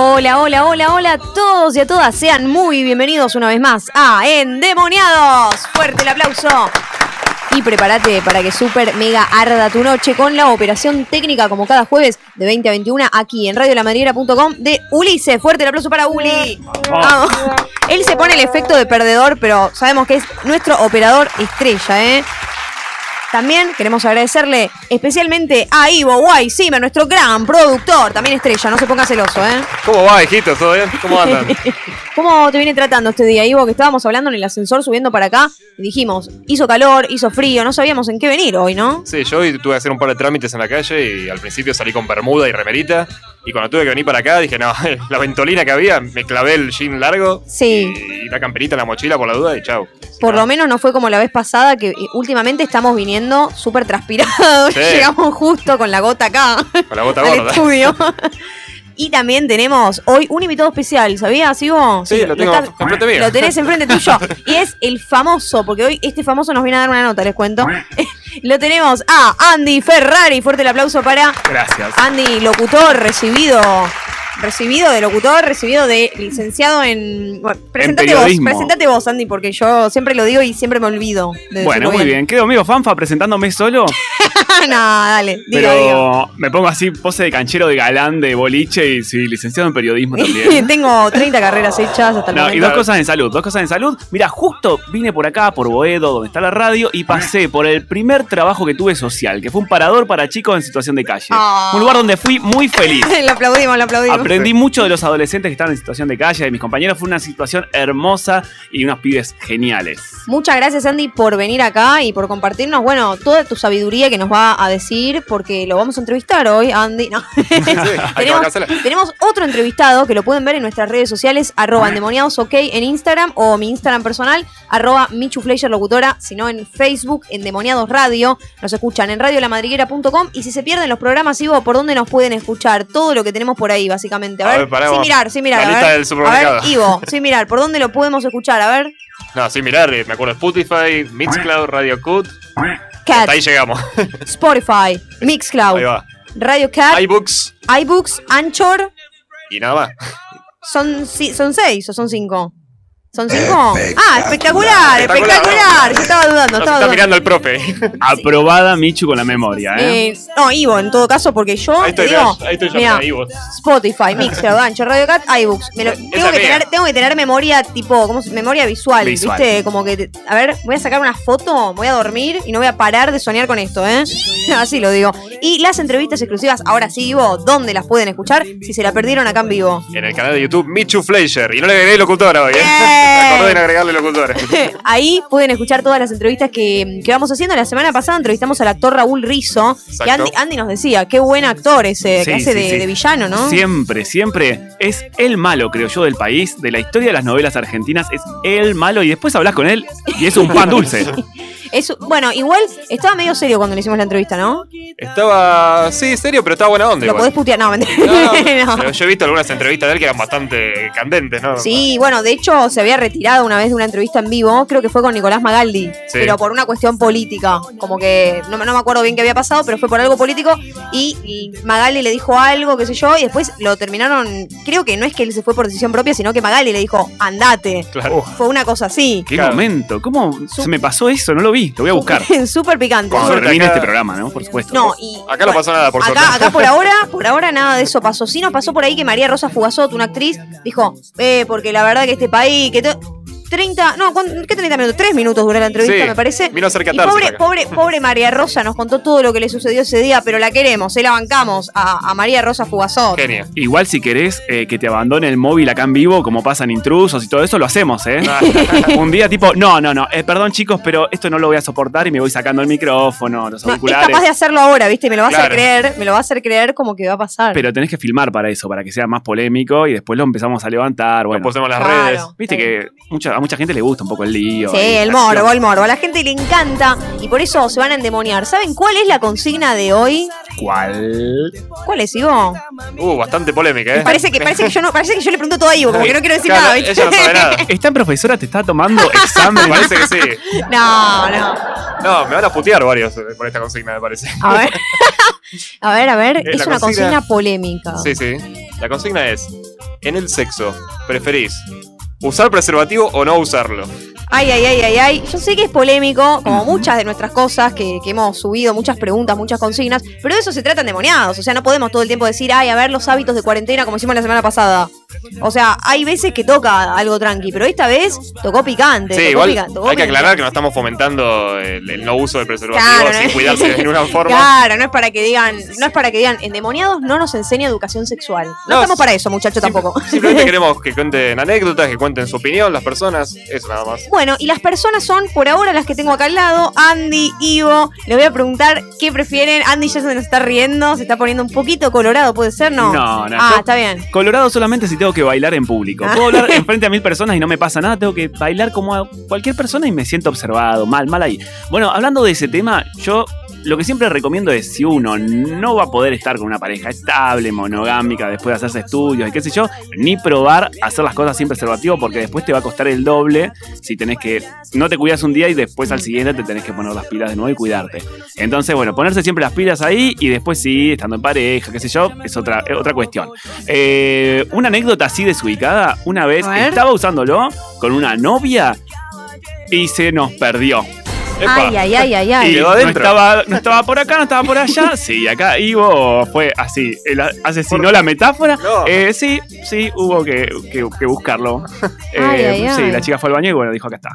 Hola, hola, hola, hola a todos y a todas. Sean muy bienvenidos una vez más a Endemoniados. Fuerte el aplauso. Y prepárate para que super mega arda tu noche con la operación técnica como cada jueves de 20 a 21 aquí en radiolamadriguera.com de Ulises. Fuerte el aplauso para Uli. Vamos. Él se pone el efecto de perdedor, pero sabemos que es nuestro operador estrella, ¿eh? También queremos agradecerle especialmente a Ivo Guay Zimmer, nuestro gran productor, también estrella, no se ponga celoso, ¿eh? ¿Cómo va, hijito? ¿Todo bien? ¿Cómo andan? ¿Cómo te viene tratando este día, Ivo? Que estábamos hablando en el ascensor subiendo para acá y dijimos, hizo calor, hizo frío, no sabíamos en qué venir hoy, ¿no? Sí, yo hoy tuve que hacer un par de trámites en la calle y al principio salí con bermuda y remerita. Y cuando tuve que venir para acá dije, no, la ventolina que había, me clavé el jean largo Sí. y la camperita en la mochila por la duda y chau. Por lo menos no fue como la vez pasada, que últimamente estamos viniendo súper transpirados. Sí. Llegamos justo con la gota acá. Con la gota al gorda. estudio. Y también tenemos hoy un invitado especial, ¿sabías, Ivo? Sí, lo tengo enfrente mío. Lo tenés enfrente tuyo. Y es el famoso, porque hoy este famoso nos viene a dar una nota, les cuento. lo tenemos a Andy Ferrari. Fuerte el aplauso para Gracias. Andy, locutor, recibido. Recibido de locutor, recibido de licenciado en. Bueno, presentate vos, presentate vos, Andy, porque yo siempre lo digo y siempre me olvido. de Bueno, muy bien. Quedo medio fanfa presentándome solo, no, dale, diga, pero me pongo así pose de canchero de galán de boliche y sí, licenciado en periodismo también. Tengo 30 carreras hechas hasta el No, y momento. dos cosas en salud, dos cosas en salud. Mira, justo vine por acá, por Boedo, donde está la radio, y pasé por el primer trabajo que tuve social, que fue un parador para chicos en situación de calle. Ah. Un lugar donde fui muy feliz. lo aplaudimos, lo aplaudimos. Aprendí mucho de los adolescentes que estaban en situación de calle, de mis compañeros. Fue una situación hermosa y unos pibes geniales. Muchas gracias, Andy, por venir acá y por compartirnos, bueno, toda tu sabiduría que nos va a decir, porque lo vamos a entrevistar hoy, Andy. No. tenemos, otro entrevistado que lo pueden ver en nuestras redes sociales, arroba endemoniados ok en Instagram o mi Instagram personal, arroba Michu Fleischer Locutora, sino en Facebook, Endemoniados Radio. Nos escuchan en radiolamadriguera.com y si se pierden los programas, Ivo, ¿por dónde nos pueden escuchar? Todo lo que tenemos por ahí, básicamente. A A ver, ver, pará, sin mirar, sin mirar. La a lista ver, del supermercado. A ver, Ivo, sin mirar, ¿por dónde lo podemos escuchar? A ver. No, sí, mirar, eh, me acuerdo Spotify, Mixcloud, Radio Cut. Cat, Hasta ahí llegamos. Spotify, Ahí Mixcloud, va. Radio Cat, iBooks iBooks, Anchor. y nada más. ¿Son, si- ¿Son seis o son cinco? ¿Son cinco? Ah, espectacular, Espectacular. espectacular. Yo estaba dudando, Nos estaba está dudando. mirando el profe. Aprobada Michu con la memoria, ¿eh? Eh, no, Ivo, en todo caso, porque yo Ahí estoy, digo, mirá, ahí estoy yo, mirá, Ivo. Spotify, Mixcloud, Anchor, Radio Cat, iBooks. Me lo- Esa tengo, que tener, tengo que tener memoria tipo, ¿cómo se- Memoria visual, Visual. ¿viste? Como que, a ver, voy a sacar una foto, voy a dormir y no voy a parar de soñar con esto, ¿eh? Así lo digo. Y las entrevistas exclusivas, ahora sí, Ivo, ¿dónde las pueden escuchar? Si se la perdieron acá en vivo. En el canal de YouTube Michu Fleischer. Y no le agregué locutora hoy, ¿eh? Acordé de agregarle locutora. Ahí pueden escuchar todas las entrevistas que, que vamos haciendo. La semana pasada entrevistamos al actor Raúl Rizzo, que Exacto. Andy, Andy nos decía, qué buen actor ese, que hace sí, de, sí. de villano, ¿no? Siempre, siempre es el malo, creo yo, del país, de la historia de las novelas argentinas, es el malo y después hablas con él y es un pan dulce. Es- bueno, igual estaba medio serio cuando le hicimos la entrevista, ¿no? Estaba, sí, serio, pero estaba buena onda. Lo igual. podés putear, no, mentira. No, No. pero yo he visto algunas entrevistas de él que eran bastante candentes, ¿no? Sí, bueno, de hecho se había retirado una vez de una entrevista en vivo, creo que fue con Nicolás Magaldi, Sí. pero por una cuestión política, como que no, me- no me acuerdo bien qué había pasado, pero fue por algo político y, y Magaldi le dijo algo, qué sé yo, y después lo terminaron, creo que no es que él se fue por decisión propia, sino que Magaldi le dijo, andate. Claro. Fue una cosa así. Qué Claro. momento, ¿cómo se me pasó eso? No lo vi, lo voy a buscar. Súper picante. Cuando suerte termine acá- este programa, ¿no? Por supuesto. No, y Acá no pasó nada, por acá, acá por ahora, por ahora nada de eso pasó. Sí nos pasó por ahí que María Rosa Fugazot, una actriz, dijo, eh, porque la verdad que este país, que to- 30, no, ¿cuán- ¿qué 30 minutos? 3 minutos duró la entrevista, Sí, me parece. vino a y pobre, acá. pobre, pobre María Rosa nos contó todo lo que le sucedió ese día, pero la queremos, se la bancamos a, a María Rosa Fugazot. Genia. Igual si querés eh, que te abandone el móvil acá en vivo, como pasan intrusos y todo eso, lo hacemos, ¿eh? Un día tipo, no, no, no, eh, perdón chicos, pero esto no lo voy a soportar y me voy sacando el micrófono, los No, es auriculares. capaz de hacerlo ahora, ¿viste? Me lo va a creer, me lo va a hacer creer como que va a pasar. Pero tenés que filmar para eso, para que sea más polémico y después lo empezamos a levantar. Bueno, Nos ponemos las Claro. redes. viste que muchas, a mucha gente le gusta un poco el lío. Sí, el acción. morbo, el morbo. A la gente le encanta y por eso se van a endemoniar. ¿Saben cuál es la consigna de hoy? ¿Cuál? ¿Cuál es, Ivo? Uh, bastante polémica, ¿eh? Parece que, parece que yo no, parece que yo le pregunto todo a Ivo, como que no quiero decir Claro, nada, ¿viste? Ella no sabe nada. ¿Esta profesora te está tomando examen? Me parece que sí. No, no. No, me van a putear varios eh, por esta consigna, me parece. A ver. A ver, a ver. Eh, Es una consigna- consigna polémica. Sí, sí. La consigna es: en el sexo, ¿preferís usar preservativo o no usarlo? Ay, ay, ay, ay, ay. Yo sé que es polémico, como muchas de nuestras cosas que, hemos subido, muchas preguntas, muchas consignas, pero de eso se tratan demoniados. O sea, no podemos todo el tiempo decir, ay, a ver los hábitos de cuarentena como hicimos la semana pasada. O sea, hay veces que toca algo tranqui, pero esta vez tocó picante. Sí, tocó igual pica- tocó hay que aclarar que no estamos fomentando el, el no uso del preservativo Claro, sin ¿no? cuidarse de ninguna forma. Claro, no es para que digan, no es para que digan, endemoniados no nos enseña educación sexual. No, No, estamos para eso, muchachos, tampoco. Simplemente queremos que cuenten anécdotas, que cuenten su opinión las personas, eso nada más. Bueno, y las personas son, por ahora, las que tengo acá al lado, Andy, Ivo. Les voy a preguntar qué prefieren. Andy ya se nos está riendo, se está poniendo un poquito colorado, ¿puede ser? No. No, no, Ah, yo- está bien. Colorado solamente si tengo que bailar en público. Puedo hablar enfrente a mil personas y no me pasa nada. Tengo que bailar como a cualquier persona y me siento observado. Mal, mal ahí. Bueno, hablando de ese tema, yo lo que siempre recomiendo es si uno no va a poder estar con una pareja estable, monogámica, después de hacerse estudios y qué sé yo, ni probar hacer las cosas sin preservativo porque después te va a costar el doble si tenés que no te cuidas un día y después al siguiente te tenés que poner las pilas de nuevo y cuidarte. Entonces, bueno, ponerse siempre las pilas ahí y después sí, estando en pareja, qué sé yo, es otra, es otra cuestión. Eh, una anécdota así desubicada, una vez estaba usándolo con una novia y se nos perdió. Epa. Ay, ay, ay, ay, Y ay. quedó no adentro. estaba, no estaba por acá, no estaba por allá. Sí, acá Ivo fue así. Él asesinó la metáfora. No. Eh, sí, sí, hubo que, que- que buscarlo. Eh, Ay, ay, sí, ay. la chica fue al baño y bueno, dijo acá está.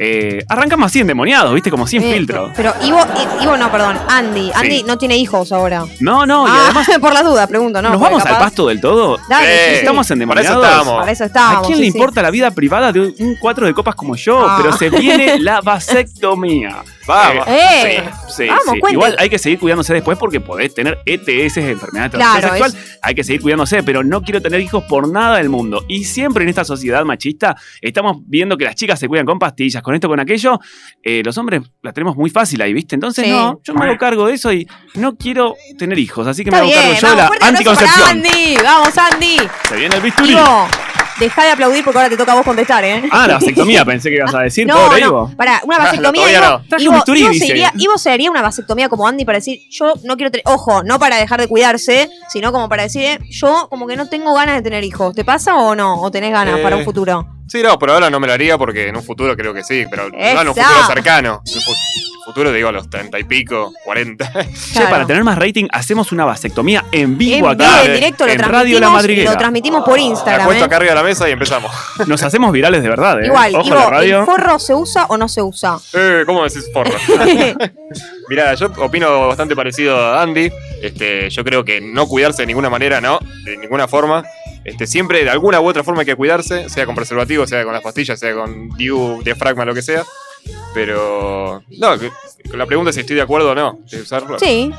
Eh, arrancamos así endemoniados, ¿viste? Como sin Eh, filtro. Pero Ivo, I- Ivo no, perdón, Andy. Andy no tiene hijos ahora. No, no, y Ah, además, por las dudas, pregunto, ¿no? ¿nos vamos al pasto del todo? Dale, Eh, sí, sí. ¿Estamos Para endemoniados? eso estábamos. Para eso estábamos. ¿A quién sí, le sí. importa la vida privada de un cuatro de copas como yo? Ah. Pero se viene la vasectomía. Vamos. Eh, Sí, Vamos, sí. Igual hay que seguir cuidándose después porque podés tener ETS, enfermedad de Claro, sexual. Hay que seguir cuidándose, pero no quiero tener hijos por nada del mundo. Y siempre en esta sociedad machista estamos viendo que las chicas se cuidan con pastillas, con esto, con aquello. Eh, los hombres la tenemos muy fácil ahí, ¿viste? Entonces, no, yo me hago cargo de eso y no quiero tener hijos. Así que Está me hago bien, cargo yo de la anticoncepción. Andy. Vamos, Andy. Se viene el bisturí. Ivo, deja de aplaudir porque ahora te toca a vos contestar, ¿eh? Ah, la vasectomía pensé que ibas a decir, No, pobre no, Ivo. para, una vasectomía. Ivo, no. Ivo- bisturí, Ivo se dice. iría- Ivo se haría una vasectomía como Andy para decir, yo no quiero tener, ojo, no para dejar de cuidarse, sino como para decir, eh, yo como que no tengo ganas de tener hijos. ¿Te pasa o no? ¿O tenés ganas Eh, para un futuro? Sí, no, por ahora no me lo haría porque en un futuro creo que sí, pero no en un futuro cercano. En un futuro digo a los 30 y pico, 40. Che, Claro. para tener más rating, hacemos una vasectomía en vivo En acá. en directo, lo en Radio La transmitimos, Madriguera. lo transmitimos por Me Instagram, acuesto ¿eh? acá arriba de la mesa y empezamos. Nos hacemos virales de verdad, ¿eh? Igual, Ojo Ivo, la radio. ¿el forro se usa o no se usa? Eh, ¿Cómo decís forro? Mirá, yo opino bastante parecido a Andy. Este, yo creo que no cuidarse de ninguna manera, no, de ninguna forma. Este, siempre de alguna u otra forma hay que cuidarse, sea con preservativo, sea con las pastillas, sea con DIU, diafragma, lo que sea. Pero no, la pregunta es si estoy de acuerdo o no de usarlo. Sí.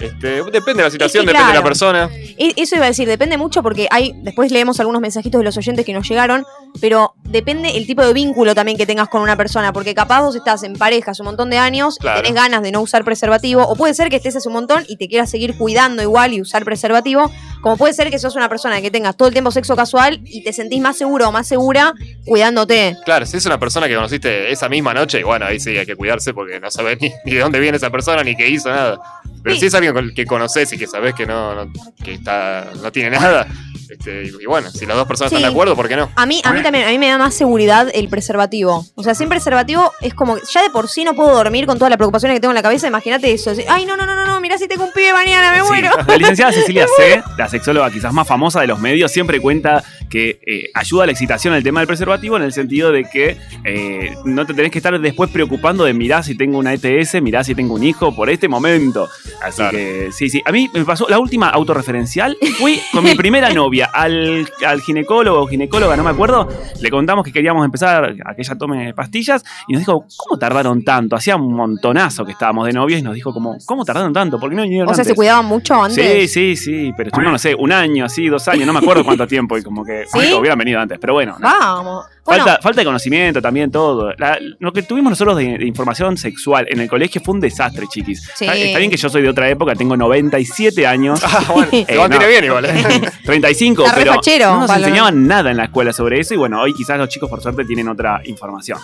Este, depende de la situación, que depende de la persona. Eso iba a decir, depende mucho porque hay, después leemos algunos mensajitos de los oyentes que nos llegaron, pero depende el tipo de vínculo también que tengas con una persona, porque capaz vos estás en pareja hace un montón de años, y Claro. tenés ganas de no usar preservativo, o puede ser que estés hace un montón y te quieras seguir cuidando igual y usar preservativo, como puede ser que sos una persona que tengas todo el tiempo sexo casual y te sentís más seguro o más segura cuidándote. Claro, si es una persona que conociste esa misma noche, bueno, ahí sí hay que cuidarse porque no sabes ni, ni de dónde viene esa persona ni qué hizo, nada. Pero Sí. si es alguien que conoces y que sabes que no, no- que está, no tiene nada, este, y, y bueno, si las dos personas Sí. están de acuerdo, ¿por qué no? A mí, a mí también, a mí me da más seguridad el preservativo. O sea, sin preservativo es como, que ya de por sí no puedo dormir con todas las preocupaciones que tengo en la cabeza, imagínate eso. Ay, no, no, no, no, no, mirá si tengo un pibe mañana, me Sí. muero. La licenciada Cecilia C., la sexóloga quizás más famosa de los medios, siempre cuenta que eh, ayuda a la excitación el tema del preservativo en el sentido de que eh, no te tenés que estar después preocupando de mirá si tengo una ETS, mirá si tengo un hijo por este momento. Así Claro. que sí, sí. A mí me pasó la última autorreferencial. Fui con mi primera novia al, al ginecólogo o ginecóloga, no me acuerdo. Le contamos que queríamos empezar a que ella tome pastillas y nos dijo, ¿cómo tardaron tanto? Hacía un montonazo que estábamos de novios y nos dijo como, ¿cómo tardaron tanto? ¿Por qué no vinieron O sea, se antes?". cuidaban mucho antes. Sí, sí, sí, pero estuvimos, no sé, un año, así, dos años, no me acuerdo cuánto tiempo y como que ¿Sí? ay, hubieran venido antes, pero bueno. no. Vamos. Bueno. Falta, falta de conocimiento también, todo. La- lo que tuvimos nosotros de, de información sexual en el colegio fue un desastre, chiquis. Sí. Está, está bien que yo soy de otra época, tengo 97 años. Ah, bueno, Eh, no. bien igual. ¿eh? 35, Está re pero fachero, no nos enseñaban nada en la escuela sobre eso y bueno, hoy quizás los chicos por suerte tienen otra información.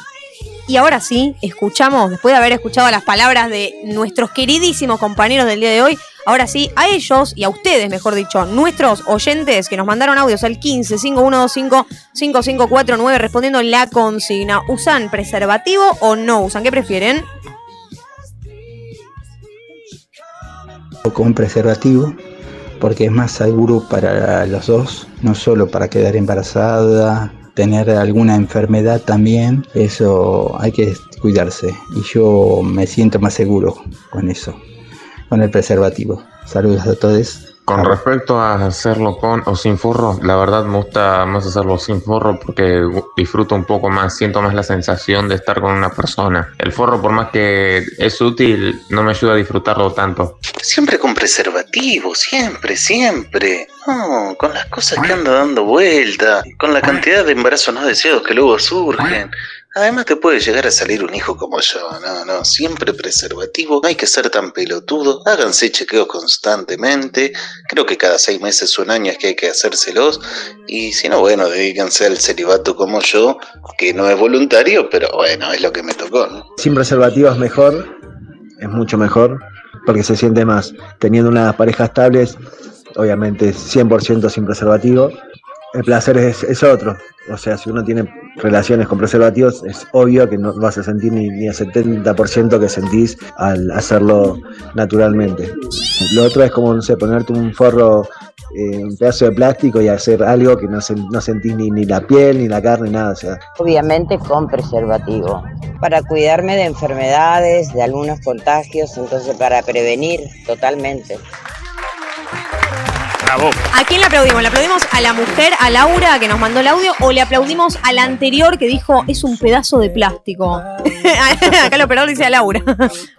Y ahora sí, escuchamos, después de haber escuchado las palabras de nuestros queridísimos compañeros del día de hoy, ahora sí, a ellos y a ustedes, mejor dicho, nuestros oyentes que nos mandaron audios al 15 5125 5549 respondiendo la consigna. ¿Usan preservativo o no usan? ¿Qué prefieren? con preservativo porque es más seguro para los dos, no solo para quedar embarazada, tener alguna enfermedad también, eso hay que cuidarse y yo me siento más seguro con eso, con el preservativo. Saludos a todos. Con respecto a hacerlo con o sin forro, la verdad me gusta más hacerlo sin forro porque disfruto un poco más, siento más la sensación de estar con una persona. El forro, por más que es útil, no me ayuda a disfrutarlo tanto. Siempre con preservativo, siempre, siempre. No, con las cosas que anda dando vuelta, con la cantidad de embarazos no deseados que luego surgen. Además te puede llegar a salir un hijo como yo. No, no, siempre preservativo. No hay que ser tan pelotudo. Háganse chequeos constantemente. Creo que cada seis meses o un año es que hay que hacérselos. Y si no, bueno, dedíquense al celibato como yo, que no es voluntario, pero bueno, es lo que me tocó, ¿no? Sin preservativo es mejor, es mucho mejor, porque se siente más. Teniendo una pareja estable, obviamente 100% sin preservativo, el placer es, es otro. O sea, si uno tiene relaciones con preservativos, es obvio que no vas a sentir ni, ni el 70% que sentís al hacerlo naturalmente. Lo otro es como, no sé, ponerte un forro, eh, un pedazo de plástico y hacer algo que no, sen- no sentís ni, ni la piel, ni la carne, nada. O sea, Obviamente con preservativo, para cuidarme de enfermedades, de algunos contagios, entonces para prevenir totalmente. Bravo. ¿A quién le aplaudimos? ¿Le aplaudimos a la mujer, a Laura, que nos mandó el audio, o le aplaudimos al anterior que dijo es un pedazo de plástico? Acá el operador dice a Laura.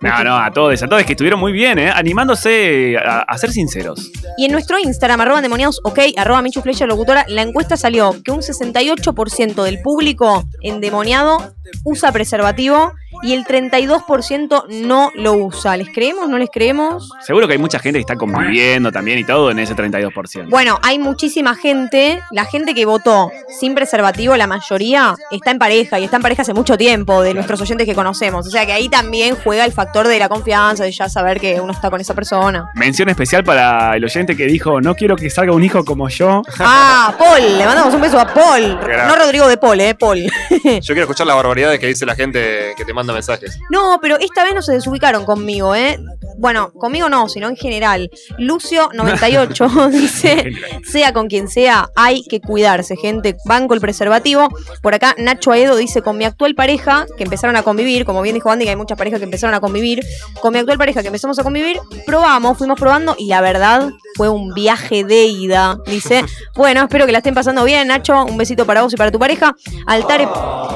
No, no, a todos, a todos que estuvieron muy bien, ¿eh? animándose a, a ser sinceros. Y en nuestro Instagram, arroba endemoniados, ok, arroba Michu Flecha Locutora, la encuesta salió que un 68% del público endemoniado usa preservativo y el 32% no lo usa. ¿Les creemos? ¿No les creemos? Seguro que hay mucha gente que está conviviendo también y todo en ese 32%. Bueno, hay muchísima gente, la gente que votó sin preservativo, la mayoría está en pareja y está en pareja hace mucho tiempo de nuestros oyentes que conocemos. O sea que ahí también juega el factor de la confianza, de ya saber que uno está con esa persona. Mención especial para el oyente que dijo, no quiero que salga un hijo como yo. Ah, Paul, le mandamos un beso a Paul. No Rodrigo de Paul, eh, Paul. Yo quiero escuchar las barbaridades que dice la gente que te manda mensajes. No, pero esta vez no se desubicaron conmigo, ¿eh? Bueno, conmigo no, sino en general. Lucio98 dice, sea con quien sea, hay que cuidarse, gente. Banco el preservativo. Por acá, Nacho Aedo dice, con mi actual pareja, que empezaron a convivir, como bien dijo Andy, que hay muchas parejas que empezaron a convivir, con mi actual pareja que empezamos a convivir, probamos, fuimos probando y la verdad fue un viaje de ida. Dice, bueno, espero que la estén pasando bien, Nacho. Un besito para vos y para tu pareja. Altare,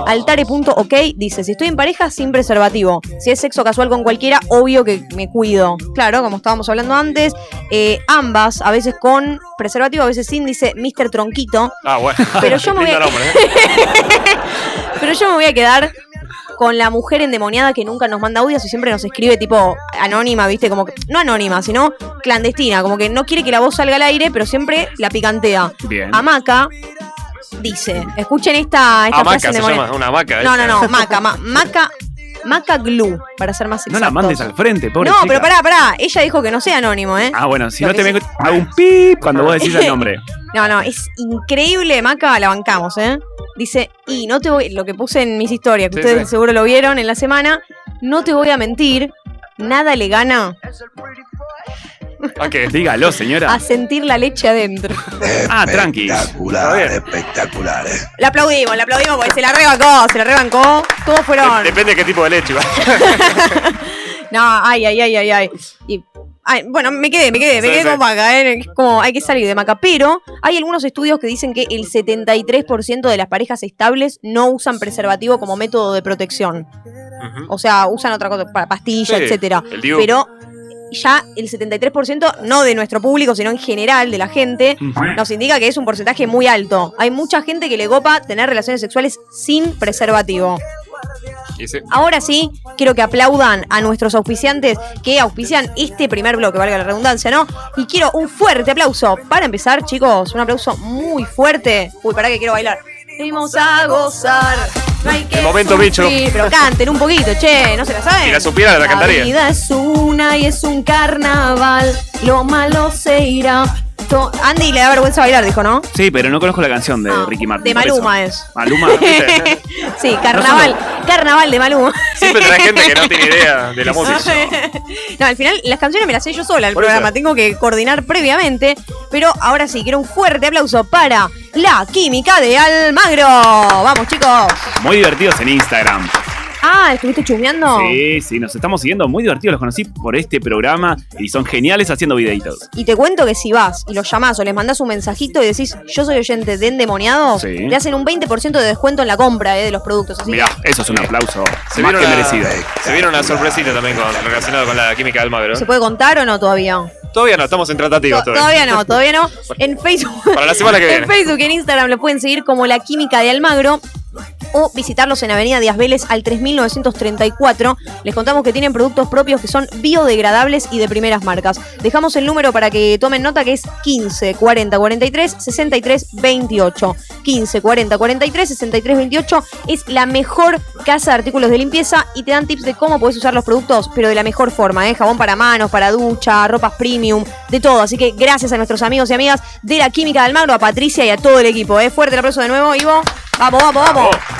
altare.ok dice, si estoy en pareja, sin preservativo. Si es sexo casual con cualquiera, obvio que me cuido. Claro, como estábamos hablando antes. Eh, ambas, a veces con preservativo, a veces sin, dice Mr. Tronquito. Ah, bueno. Pero yo me voy a- Lindo nombre. Pero yo me voy a quedar con la mujer endemoniada que nunca nos manda audios y siempre nos escribe tipo anónima, ¿viste? Como que, no anónima, sino clandestina, como que no quiere que la voz salga al aire, pero siempre la picantea. Bien. Amaca dice, escuchen esta, esta Hamaca frase se llama, una hamaca. No, no, no, Maca, ma- Maca, Maca Glue, para ser más No exactos. la mandes al frente, pobre No, chica. pero pará, pará, ella dijo que no sea anónimo, ¿eh? Ah, bueno, si Lo no te vengo, hago un pip cuando vos decís el nombre. No, no, es increíble, Maca, la bancamos, ¿eh? Dice, y no te voy, lo que puse en mis historias, que Sí, ustedes sí. seguro lo vieron en la semana, no te voy a mentir, nada le gana ¿A qué? Dígalo, señora. a sentir la leche adentro. Ah, tranqui. Espectacular, espectacular. eh. La aplaudimos, la aplaudimos porque se la rebancó, se la rebancó. Todos fueron. Depende de qué tipo de leche. igual. No, ay, ay, ay, ay, ay. Y, ay, bueno, me quedé, me quedé, me Sí, quedé sí. con Maca, ¿eh? Es como hay que salir de Maca. Pero hay algunos estudios que dicen que el 73% de las parejas estables no usan preservativo como método de protección. Ujú. O sea, usan otra cosa, pa- pastilla, Sí, etcétera. el DIU. Pero ya el 73%, no de nuestro público, sino en general de la gente, nos indica que es un porcentaje muy alto. Hay mucha gente que le copa tener relaciones sexuales sin preservativo. Ahora sí, quiero que aplaudan a nuestros auspiciantes que auspician este primer bloque, valga la redundancia, ¿no? Y quiero un fuerte aplauso. Para empezar, chicos, un aplauso muy fuerte. Uy, para que quiero bailar. Venimos a gozar. No hay que El momento, bicho. sufrir. Pero canten un poquito, che, ¿no se la saben? Si la supiera, la cantaría. vida es una y es un carnaval. Lo malo se irá. To- Andy le da vergüenza bailar, dijo, ¿no? Sí, pero no conozco la canción de Ricky Martin. De por eso. Maluma es. Maluma. sí, carnaval. Carnaval de Maluma. Siempre trae gente que no tiene idea de la música. No, al final las canciones me las sé yo sola el Por eso. programa, tengo que coordinar previamente, pero ahora sí, quiero un fuerte aplauso para la química de Almagro. Vamos chicos. Muy divertidos en Instagram. Ah, ¿estuviste chusmeando? Sí, sí, nos estamos siguiendo muy divertidos. Los conocí por este programa y son geniales haciendo videitos. Y te cuento que si vas y los llamás o les mandás un mensajito y decís yo soy oyente de Endemoniados, Sí. te hacen un 20% de descuento en la compra eh, de los productos. Así Mirá, eso es un aplauso Se más vieron que una, merecido. se vieron una sorpresita también con, relacionado con la química del Magro. ¿se puede contar o no todavía? Todavía no, estamos en tratativas To- todavía. Todavía no, todavía no. En Facebook. Para la semana que viene. En Facebook y en Instagram lo pueden seguir como La Química de Almagro o visitarlos en Avenida Díaz Vélez al 3934. Les contamos que tienen productos propios que son biodegradables y de primeras marcas. Dejamos el número para que tomen nota que es 15 40 43 63 28. 15 40 43 63 28 es la mejor casa de artículos de limpieza y te dan tips de cómo puedes usar los productos, pero de la mejor forma, ¿eh? Jabón para manos, para ducha, ropas premium, de todo. Así que gracias a nuestros amigos y amigas de la Química del Magro, a Patricia y a todo el equipo. ¿eh? Fuerte el aplauso de nuevo, Ivo. Vamos, vamos, vamos.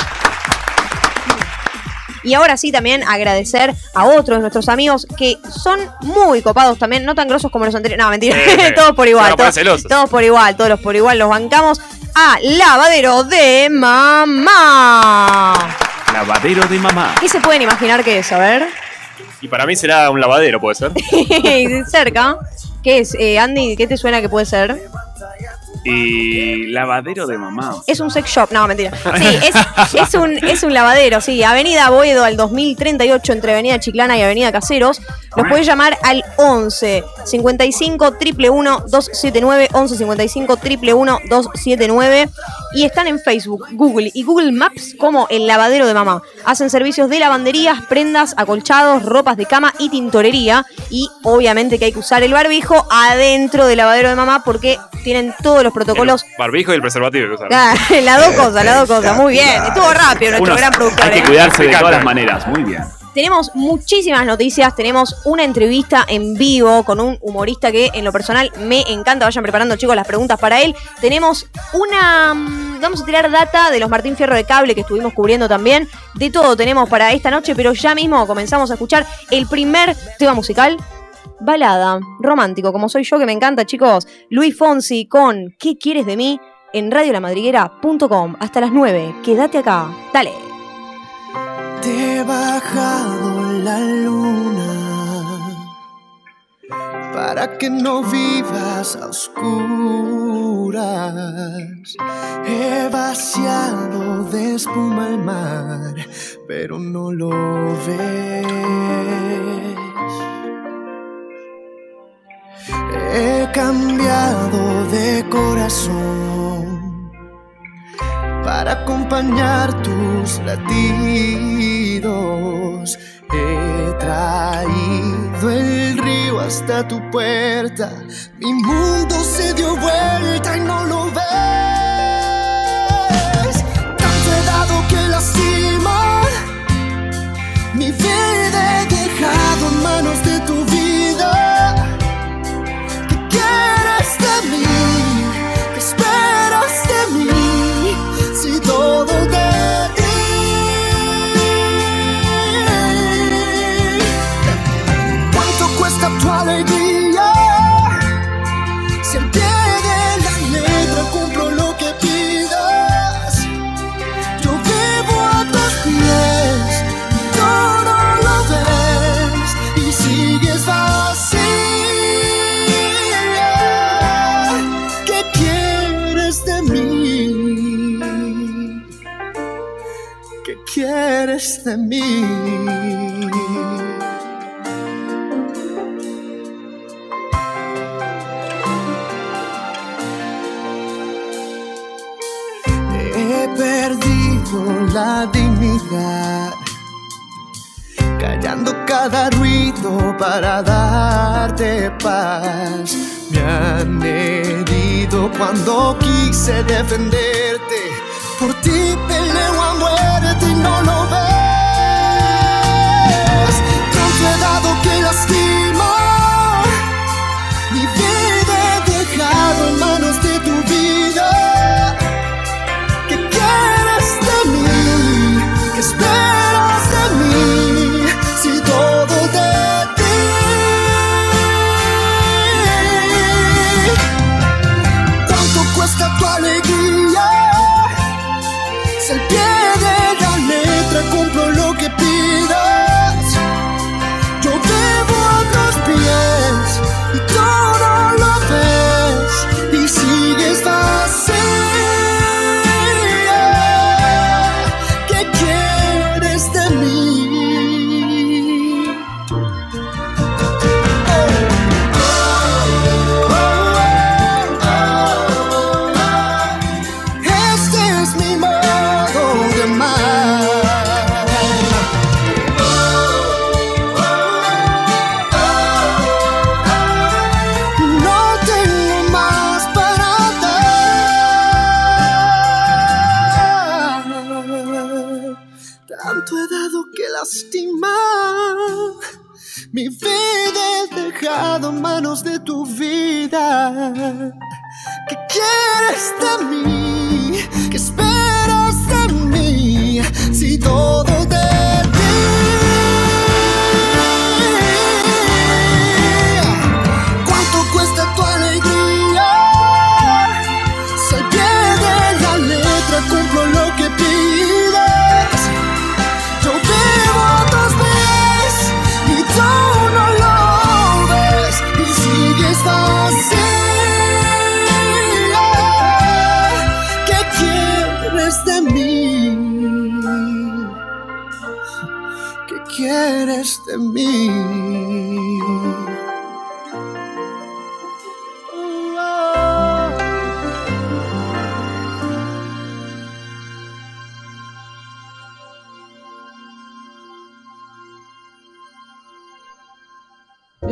Y ahora sí también agradecer a otros de nuestros amigos que son muy copados también, no tan grosos como los anteriores. No, mentira, Eh, todos por igual. todos por igual, todos los por igual los bancamos. A Lavadero de Mamá. Lavadero de mamá. ¿Qué se pueden imaginar que es? A ver. Y para mí será un lavadero, puede ser. Cerca. ¿Qué es? Eh, Andy, ¿qué te suena que puede ser? Y lavadero de mamá. Es un sex shop, no, mentira. Sí, es, es un, es un lavadero, sí. Avenida Boedo al 2038 entre Avenida Chiclana y Avenida Caseros. Los puedes llamar al 11 55 111 279 11 55 111 279 y están en Facebook, Google y Google Maps como el lavadero de mamá. Hacen servicios de lavanderías, prendas, acolchados, ropas de cama y tintorería y obviamente que hay que usar el barbijo adentro del lavadero de mamá porque tienen todos los protocolos El barbijo y el preservativo que usar. Ah, las dos cosas, las dos cosas. Muy bien. Estuvo rápido nuestro Unos- gran productor. hay que ¿eh? cuidarse de todas las maneras. Muy bien. Tenemos muchísimas noticias. Tenemos una entrevista en vivo con un humorista que en lo personal me encanta. Vayan preparando, chicos, las preguntas para él. Tenemos una. mm, Vamos a tirar data de los Martín Fierro de Cable que estuvimos cubriendo también. De todo tenemos para esta noche, pero ya mismo comenzamos a escuchar el primer tema musical. Balada, romántico, como soy yo, que me encanta, chicos. Luis Fonsi con ¿Qué quieres de mí? en radiolamadriguera.com. Hasta las 9. Quédate acá. Dale. Te he bajado la luna para que no vivas a oscuras. He vaciado de espuma el mar, pero no lo ves. He cambiado de corazón para acompañar tus latidos. He traído el río hasta tu puerta. Mi mundo se dio vuelta y no lo ves. Tanto he dado que lastima. Mi vida que quieres de mí. He perdido la dignidad, callando cada ruido para darte paz. Me han herido cuando quise defender por ti peleo a muerte y no lo.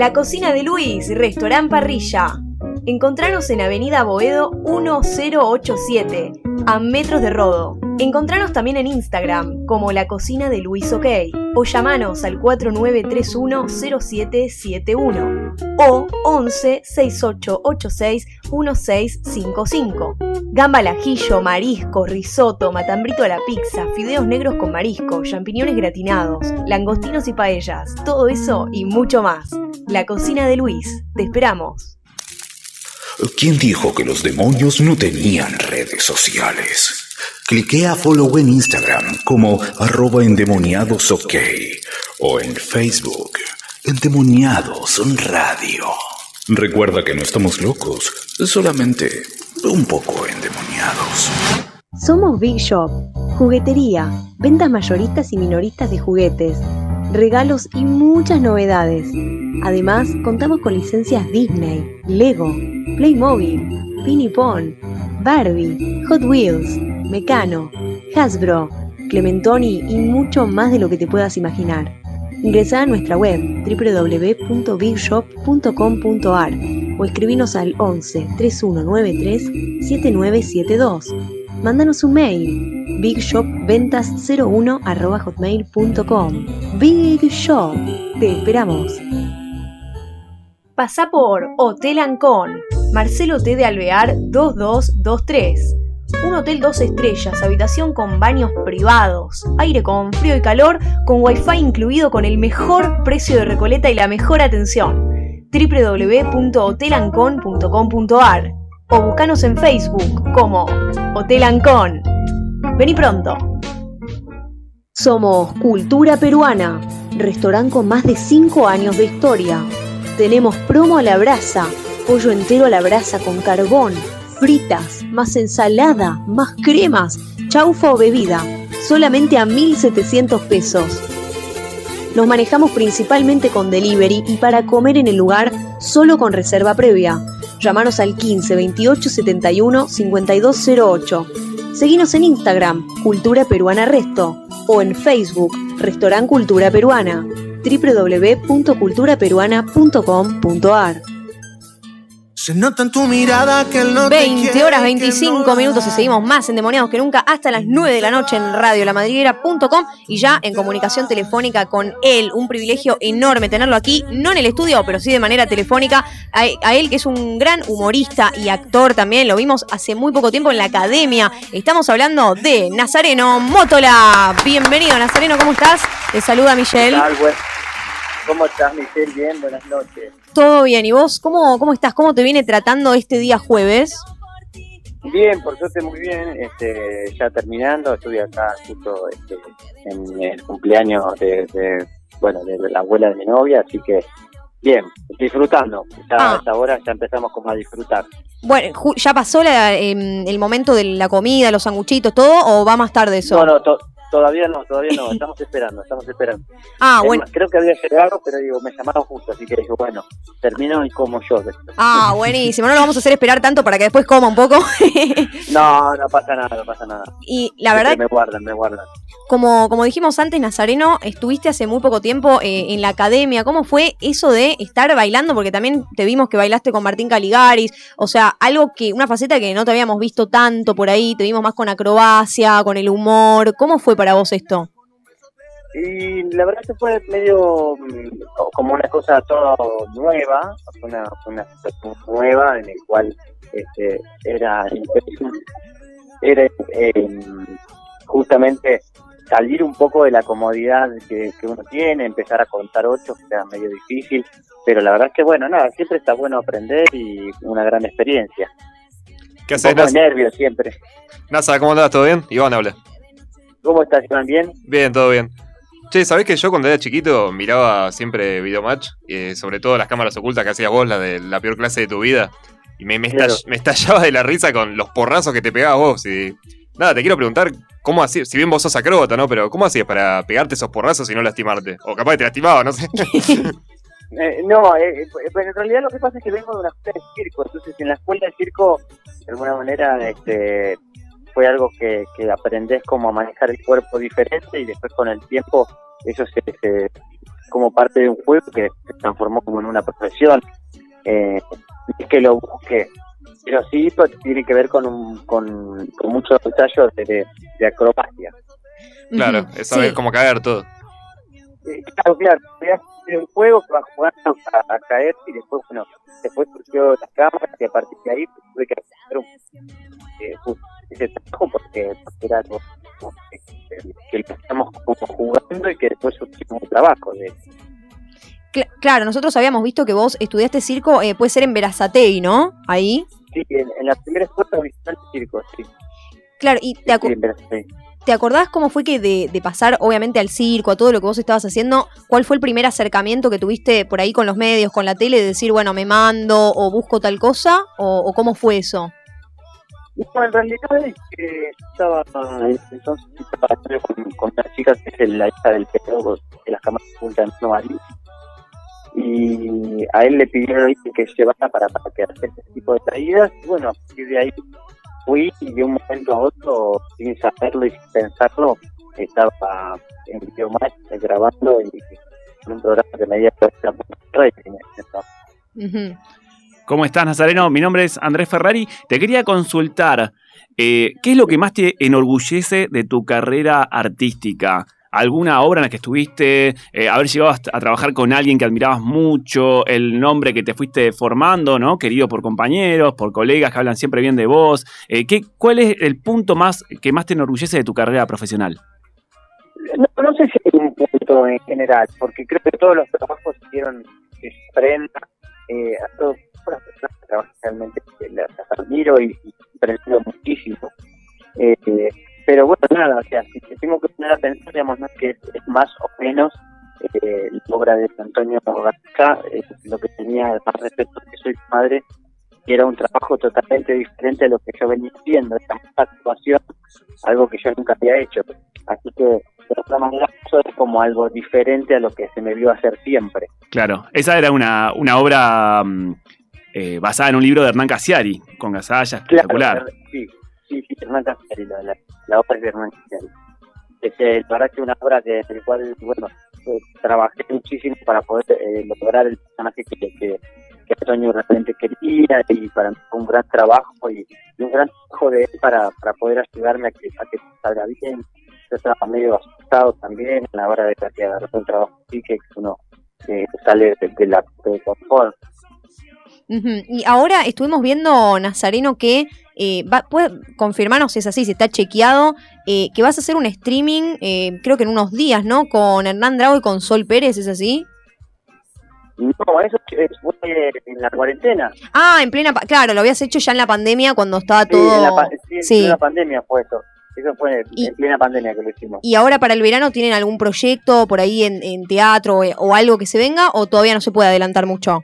La cocina de Luis, restaurant parrilla. Encontranos en Avenida Boedo 1087, a metros de Rodo. Encontranos también en Instagram como La Cocina de Luis OK o llamanos al 49310771 o 11 6886 1655. Gamba al ajillo, marisco, risotto, matambrito a la pizza, fideos negros con marisco, champiñones gratinados, langostinos y paellas, todo eso y mucho más. La Cocina de Luis. Te esperamos. ¿Quién dijo que los demonios no tenían redes sociales? Cliquea a follow en Instagram como arroba endemoniadosok o en Facebook Endemoniados Radio. Recuerda que no estamos locos, solamente un poco endemoniados. Somos Big Shop, juguetería, ventas mayoristas y minoristas de juguetes, regalos y muchas novedades. Además, contamos con licencias Disney, Lego, Playmobil, Pinipon, Barbie, Hot Wheels, Mecano, Hasbro, Clementoni y mucho más de lo que te puedas imaginar. Ingresá a nuestra web www.bigshop.com.ar o escribinos al 11 3193 7972. Mándanos un mail bigshopventas01 Big Shop, te esperamos. Pasá por Hotel Ancon, Marcelo T. de Alvear 2223. Un hotel dos estrellas, habitación con baños privados, aire con frío y calor, con wifi incluido con el mejor precio de Recoleta y la mejor atención. www.hotelancon.com.ar o buscanos en Facebook como Hotel Ancon. Vení pronto. Somos Cultura Peruana, restaurante con más de 5 años de historia. Tenemos promo a la brasa, pollo entero a la brasa con carbón, fritas, más ensalada, más cremas, chaufa o bebida, solamente a 1.700 pesos. Nos manejamos principalmente con delivery y para comer en el lugar solo con reserva previa. Llámanos al 15 28 71 5208. Seguinos en Instagram, Cultura Peruana Resto, o en Facebook, Restaurant Cultura Peruana, www.culturaperuana.com.ar. Se nota en tu mirada que él no te 20 quiere, horas que 25 no minutos y seguimos más endemoniados que nunca hasta las 9 de la noche en radiolamadriguera.com y ya en comunicación telefónica con él. Un privilegio enorme tenerlo aquí, no en el estudio, pero sí de manera telefónica. A, a él que es un gran humorista y actor también, lo vimos hace muy poco tiempo en la academia. Estamos hablando de Nazareno Mótola. Bienvenido Nazareno, ¿cómo estás? Te saluda Michelle. ¿Qué tal, güey? ¿Cómo estás, Michelle? Bien, buenas noches. Todo bien, ¿y vos cómo, cómo estás? ¿Cómo te viene tratando este día jueves? Bien, por suerte muy bien. Este, ya terminando, estuve acá justo este, en el cumpleaños de, de, bueno, de la abuela de mi novia, así que bien, disfrutando. Ya Ah. a esta hora ya empezamos como a disfrutar. Bueno, ¿ya pasó la, em, el momento de la comida, los sanguchitos, todo, o va más tarde eso? No, no, to- todavía no, todavía no, estamos esperando, estamos esperando. Ah, bueno. creo que había llegado, pero digo, me llamaron justo, así que digo, bueno, termino y como yo. Ah, buenísimo. No lo vamos a hacer esperar tanto para que después coma un poco. No, no pasa nada, no pasa nada. y la verdad, Me guardan, me guardan. como, como dijimos antes, Nazareno, estuviste hace muy poco tiempo eh, en la academia. ¿Cómo fue eso de estar bailando? Porque también te vimos que bailaste con Martín Caligaris. O sea, algo que, una faceta que no te habíamos visto tanto por ahí. Te vimos más con acrobacia, con el humor. ¿Cómo fue para vos esto? Y la verdad que fue medio mm, co- como una cosa todo nueva, fue una, situación nueva en el cual este, era era eh, justamente salir un poco de la comodidad que, que uno tiene, empezar a contar ocho, que era medio difícil, pero la verdad es que bueno, nada, siempre está bueno aprender y una gran experiencia. ¿Qué Un haces, poco de Nasa? nervios siempre. Nasa, ¿cómo andás? ¿Todo bien? Iván habla. ¿Cómo estás, Iván? ¿Bien? Bien, todo bien. Che, ¿sabés que yo cuando era chiquito miraba siempre Videomatch? Eh, sobre todo las cámaras ocultas que hacías vos, la de la peor clase de tu vida. Y me, me, Claro. estall- me estallaba de la risa con los porrazos que te pegabas vos. Y nada, te quiero preguntar, ¿cómo hacías? Si bien vos sos acróbata, ¿no? Pero ¿cómo hacías para pegarte esos porrazos y no lastimarte? O capaz que te lastimaba, no sé. Eh, no, eh, eh, pues en realidad lo que pasa es que vengo de una escuela de circo, entonces en la escuela de circo, de alguna manera, este, fue algo que, que aprendés como a manejar el cuerpo diferente y después con el tiempo eso se, se- como parte de un juego que se transformó como en una profesión. Eh, es que lo busque, pero sí pues, tiene que ver con, un, con, con muchos ensayos de, de, de acrobacia. claro, es saber cómo caer todo. Eh, Claro, claro, un juego que va jugando a, a caer y después, bueno, después surgió las cámaras y a partir de ahí pues, tuve que hacer un, eh, ese trabajo porque, porque era algo que, que estamos como jugando y que después surgió un trabajo de Cla- claro, nosotros habíamos visto que vos estudiaste circo, eh, puede ser en Verazatei, ¿no? Ahí. sí, en, en la primera escuela visité el circo, sí, Claro, y te, acu- sí. ¿Te acordás cómo fue que de, de pasar, obviamente, al circo, a todo lo que vos estabas haciendo, cuál fue el primer acercamiento que tuviste por ahí con los medios, con la tele, de decir, bueno, me mando o busco tal cosa? ¿O, cómo fue eso? Bueno, en realidad es que estaba entonces con, con una chica que es la hija del pedagogo de las cámaras de Nueva York. y a él le pidieron que llevara para, para que hacer este tipo de traídas y bueno, a partir de ahí fui y de un momento a otro, sin saberlo y sin pensarlo, estaba en Videomatch grabando y en un programa que me rating. Ujú. ¿Cómo estás, Nazareno? Mi nombre es Andrés Ferrari. Te quería consultar, eh, ¿qué es lo que más te enorgullece de tu carrera artística? ¿Alguna obra en la que estuviste? Eh, ¿Haber llegado a trabajar con alguien que admirabas mucho? ¿El nombre que te fuiste formando, ¿no? Querido por compañeros, por colegas que hablan siempre bien de vos. Eh, ¿qué, ¿Cuál es el punto más que más te enorgullece de tu carrera profesional? No, no sé si hay un punto en general, porque creo que todos los trabajos hicieron aprenda eh, a todas las personas que trabajan realmente, las, admiro y, y aprendo muchísimo. Eh, pero bueno, nada, o sea, si te tengo que poner a pensar, digamos, no que es, es más o menos eh, la obra de Antonio García, eh, lo que tenía más respeto que soy su madre, y era un trabajo totalmente diferente a lo que yo venía haciendo, esta actuación, algo que yo nunca había hecho. Así que, de otra manera, eso es como algo diferente a lo que se me vio hacer siempre. Claro, esa era una, una obra mm, eh, basada en un libro de Hernán Casiari, con Gasalla, espectacular. Claro, sí, sí, sí, Hernán Castellari, la, la, la obra de Hernán Castellari. Este, la verdad que una obra que, en la cual, bueno, eh, trabajé muchísimo para poder eh, lograr el personaje que, que, que Antonio realmente quería y para mí fue un gran trabajo y, un gran trabajo de él para, para poder ayudarme a que, a que salga bien. Yo estaba medio asustado también a la hora de, de agarrar un trabajo así que uno eh, sale de, de la de confort. Ujú. Y ahora estuvimos viendo, Nazareno, que eh, va, puede confirmarnos si es así, si está chequeado, eh, que vas a hacer un streaming, eh, creo que en unos días, ¿no? Con Hernán Drago y con Sol Pérez, ¿es así? No, eso es- fue en la cuarentena. Ah, en plena, claro, lo habías hecho ya en la pandemia cuando estaba Sí, todo... en la, sí, en plena pandemia fue eso. Eso fue en, Y- en plena pandemia que lo hicimos. ¿Y ahora para el verano tienen algún proyecto por ahí en, en teatro o algo que se venga o todavía no se puede adelantar mucho?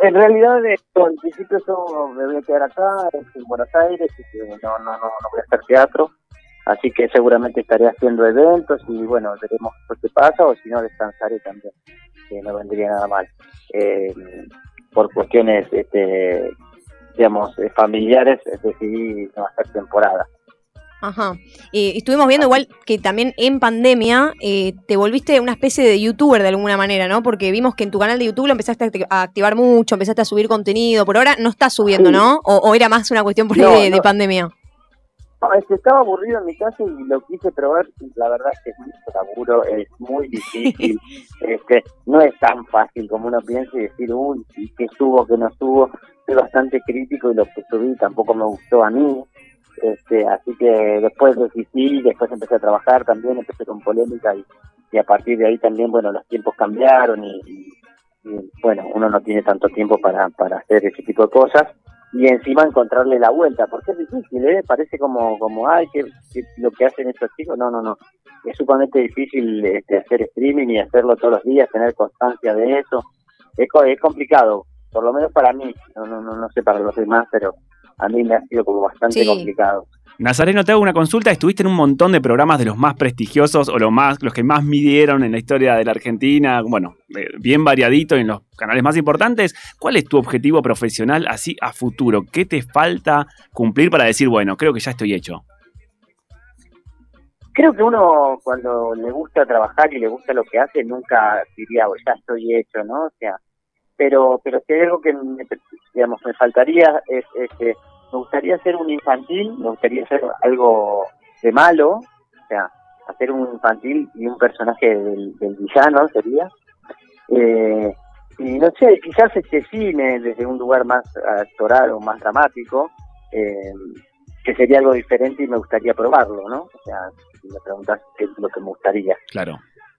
En realidad, eh, al principio yo me voy a quedar acá, en Buenos Aires, y no, no, no, voy a hacer teatro, así que seguramente estaré haciendo eventos y bueno, veremos qué pasa, o si no, descansaré también, que no vendría nada mal. Eh, por cuestiones, este, digamos, eh, familiares, decidí no hacer temporada. Ajá. Eh, estuvimos viendo igual que también en pandemia eh, te volviste una especie de youtuber de alguna manera, ¿no? Porque vimos que en tu canal de YouTube lo empezaste a acti- a activar mucho, empezaste a subir contenido. Por ahora no estás subiendo. ¿no? O, o era más una cuestión por ahí No, de, pandemia. No, es que estaba aburrido en mi casa y lo quise probar. La verdad es que es mucho laburo, es muy difícil. este, no es tan fácil como uno piensa y decir, uy, qué subo, qué no subo. Soy bastante crítico y lo que subí tampoco me gustó a mí. Este, así que después desistí, después empecé a trabajar también, empecé con polémica y, a partir de ahí también, bueno, los tiempos cambiaron y, bueno, uno no tiene tanto tiempo para, para hacer ese tipo de cosas y encima encontrarle la vuelta, porque es difícil, ¿eh? Parece como, como ay, que, lo que hacen estos chicos, no, no, no. Es sumamente difícil este, hacer streaming y hacerlo todos los días, tener constancia de eso. Es, es complicado, por lo menos para mí, no, no, no, no sé para los demás, pero a mí me ha sido como bastante Sí. complicado. Nazareno, te hago una consulta. Estuviste en un montón de programas de los más prestigiosos o los, más, los que más midieron en la historia de la Argentina. Bueno, eh, bien variadito en los canales más importantes. ¿Cuál es tu objetivo profesional así a futuro? ¿Qué te falta cumplir para decir, bueno, creo que ya estoy hecho? Creo que uno cuando le gusta trabajar y le gusta lo que hace, nunca diría, "Oh, ya estoy hecho, ¿no? O sea, pero pero si hay algo que me, digamos me faltaría es, es me gustaría hacer un infantil, me gustaría hacer algo de malo, o sea, hacer un infantil y un personaje del, del villano sería. Eh, y no sé, quizás este cine desde un lugar más actoral o más dramático, eh, que sería algo diferente y me gustaría probarlo, ¿no? O sea, si me preguntas qué es lo que me gustaría. Claro.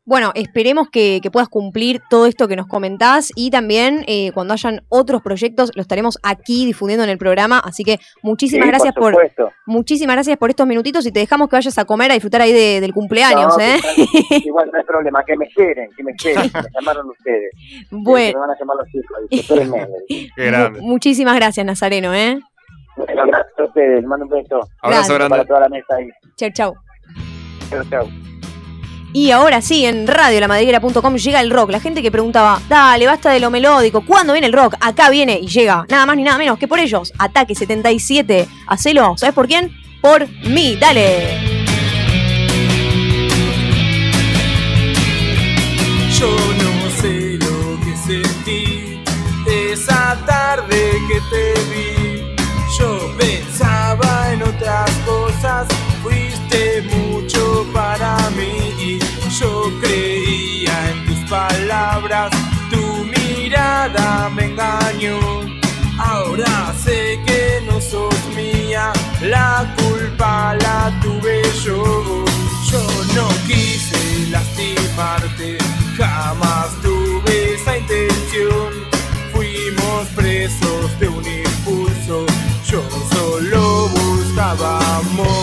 Bueno, esperemos que, que puedas cumplir todo esto que nos comentás y también eh, cuando hayan otros proyectos lo estaremos aquí difundiendo en el programa. Así que muchísimas Sí, gracias por muchísimas gracias por estos minutitos y te dejamos que vayas a comer a disfrutar ahí de- del cumpleaños, No, ¿eh? igual no hay problema, que me esperen, que me esperen, que me llamaron ustedes. Bueno. Que me van a llamar los hijos, espérenme. Mu- muchísimas gracias, Nazareno, ¿eh? Bueno, gracias a ustedes, les mando un beso. Abrazo grande. Para toda la mesa ahí. Chau, chau. Chau, chau. Y ahora sí, en radiolamadriguera.com llega el rock. La gente que preguntaba, dale, basta de lo melódico, ¿cuándo viene el rock? Acá viene y llega, nada más ni nada menos que por ellos. Ataque 77. Hacelo, ¿sabes por quién? Por mí, dale. Tu mirada me engañó. Ahora sé que no sos mía, la culpa la tuve yo. Yo no quise lastimarte, jamás tuve esa intención. Fuimos presos de un impulso, yo solo buscaba amor.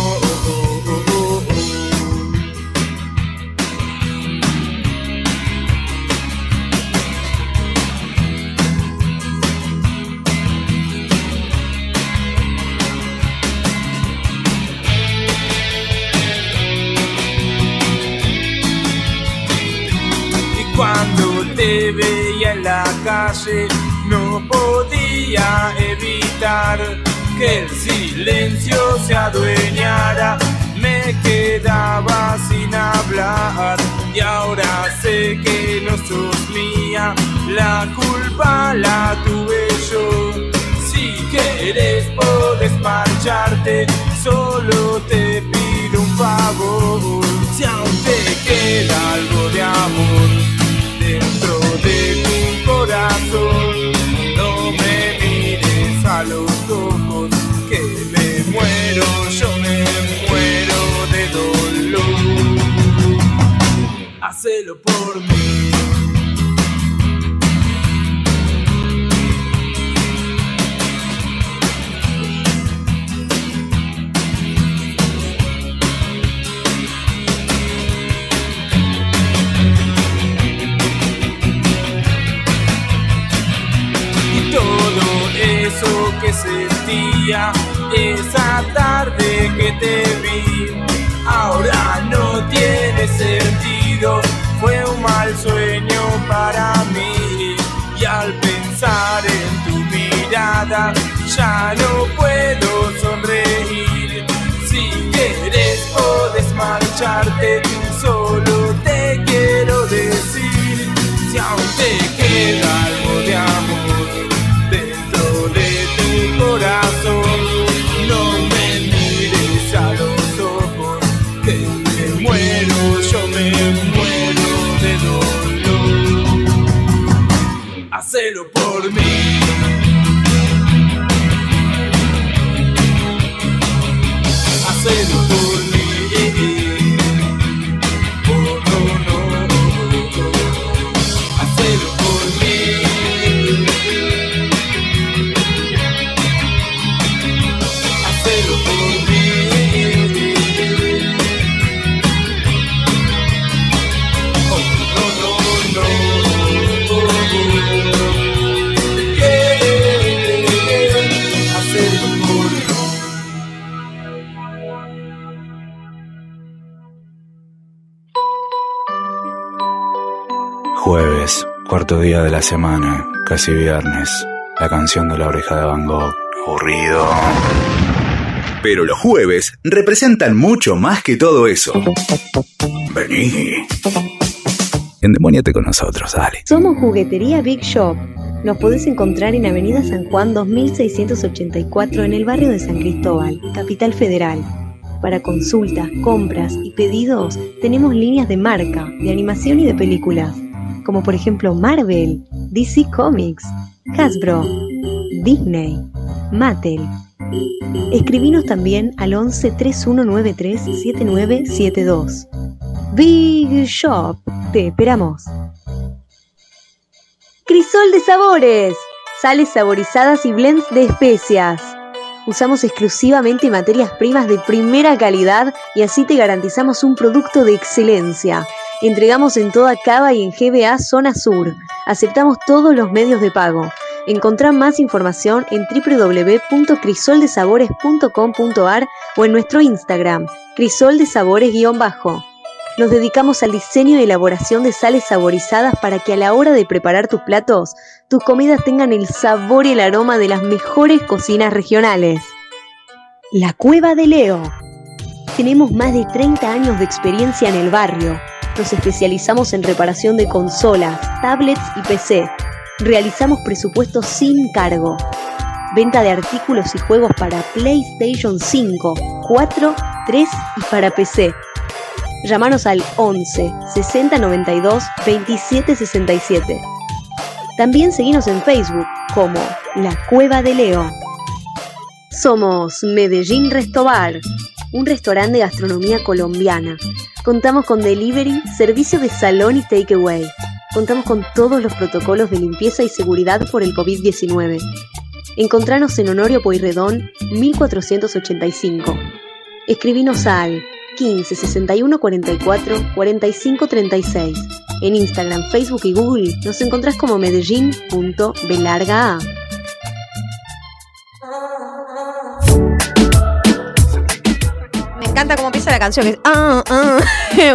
Veía en la calle no podía evitar que el silencio se adueñara. Me quedaba sin hablar y ahora sé que no sos mía. La culpa la tuve yo. Si quieres podés marcharte, solo te pido un favor. Si aún te queda algo de amor dentro de tu corazón, no me mires a los ojos, que me muero, yo me muero de dolor. Hacelo por mí. La semana, casi viernes. La canción de la oreja de Van Gogh. Aburrido. Pero los jueves representan mucho más que todo eso. Vení. Endemoniate con nosotros, dale. Somos Juguetería Big Shop. Nos podés encontrar en Avenida San Juan 2684 en el barrio de San Cristóbal, Capital Federal. Para consultas, compras y pedidos tenemos líneas de marca, de animación y de películas, como por ejemplo Marvel, DC Comics, Hasbro, Disney, Mattel. Escribinos también al 11 3193 7972. Big Shop, te esperamos. Crisol de sabores, sales saborizadas y blends de especias. Usamos exclusivamente materias primas de primera calidad y así te garantizamos un producto de excelencia. Entregamos en toda Cava y en GBA Zona Sur. Aceptamos todos los medios de pago. Encontrá más información en www.crisoldesabores.com.ar o en nuestro Instagram, crisoldesabores-bajo. Nos dedicamos al diseño y elaboración de sales saborizadas para que a la hora de preparar tus platos, tus comidas tengan el sabor y el aroma de las mejores cocinas regionales. La Cueva de Leo. Tenemos más de 30 años de experiencia en el barrio. Nos especializamos en reparación de consolas, tablets y PC. Realizamos presupuestos sin cargo. Venta de artículos y juegos para PlayStation 5, 4, 3 y para PC. Llámanos al 11 60 92 27 67. También seguimos en Facebook como La Cueva de Leo. Somos Medellín Restobar, un restaurante de gastronomía colombiana. Contamos con delivery, servicio de salón y takeaway. Contamos con todos los protocolos de limpieza y seguridad por el COVID-19. Encontranos en Honorio Pueyrredón 1485. Escribinos al 15 61 44 45 36. En Instagram, Facebook y Google nos encontrás como medellín.belarga. la canción. que es, ah, ah,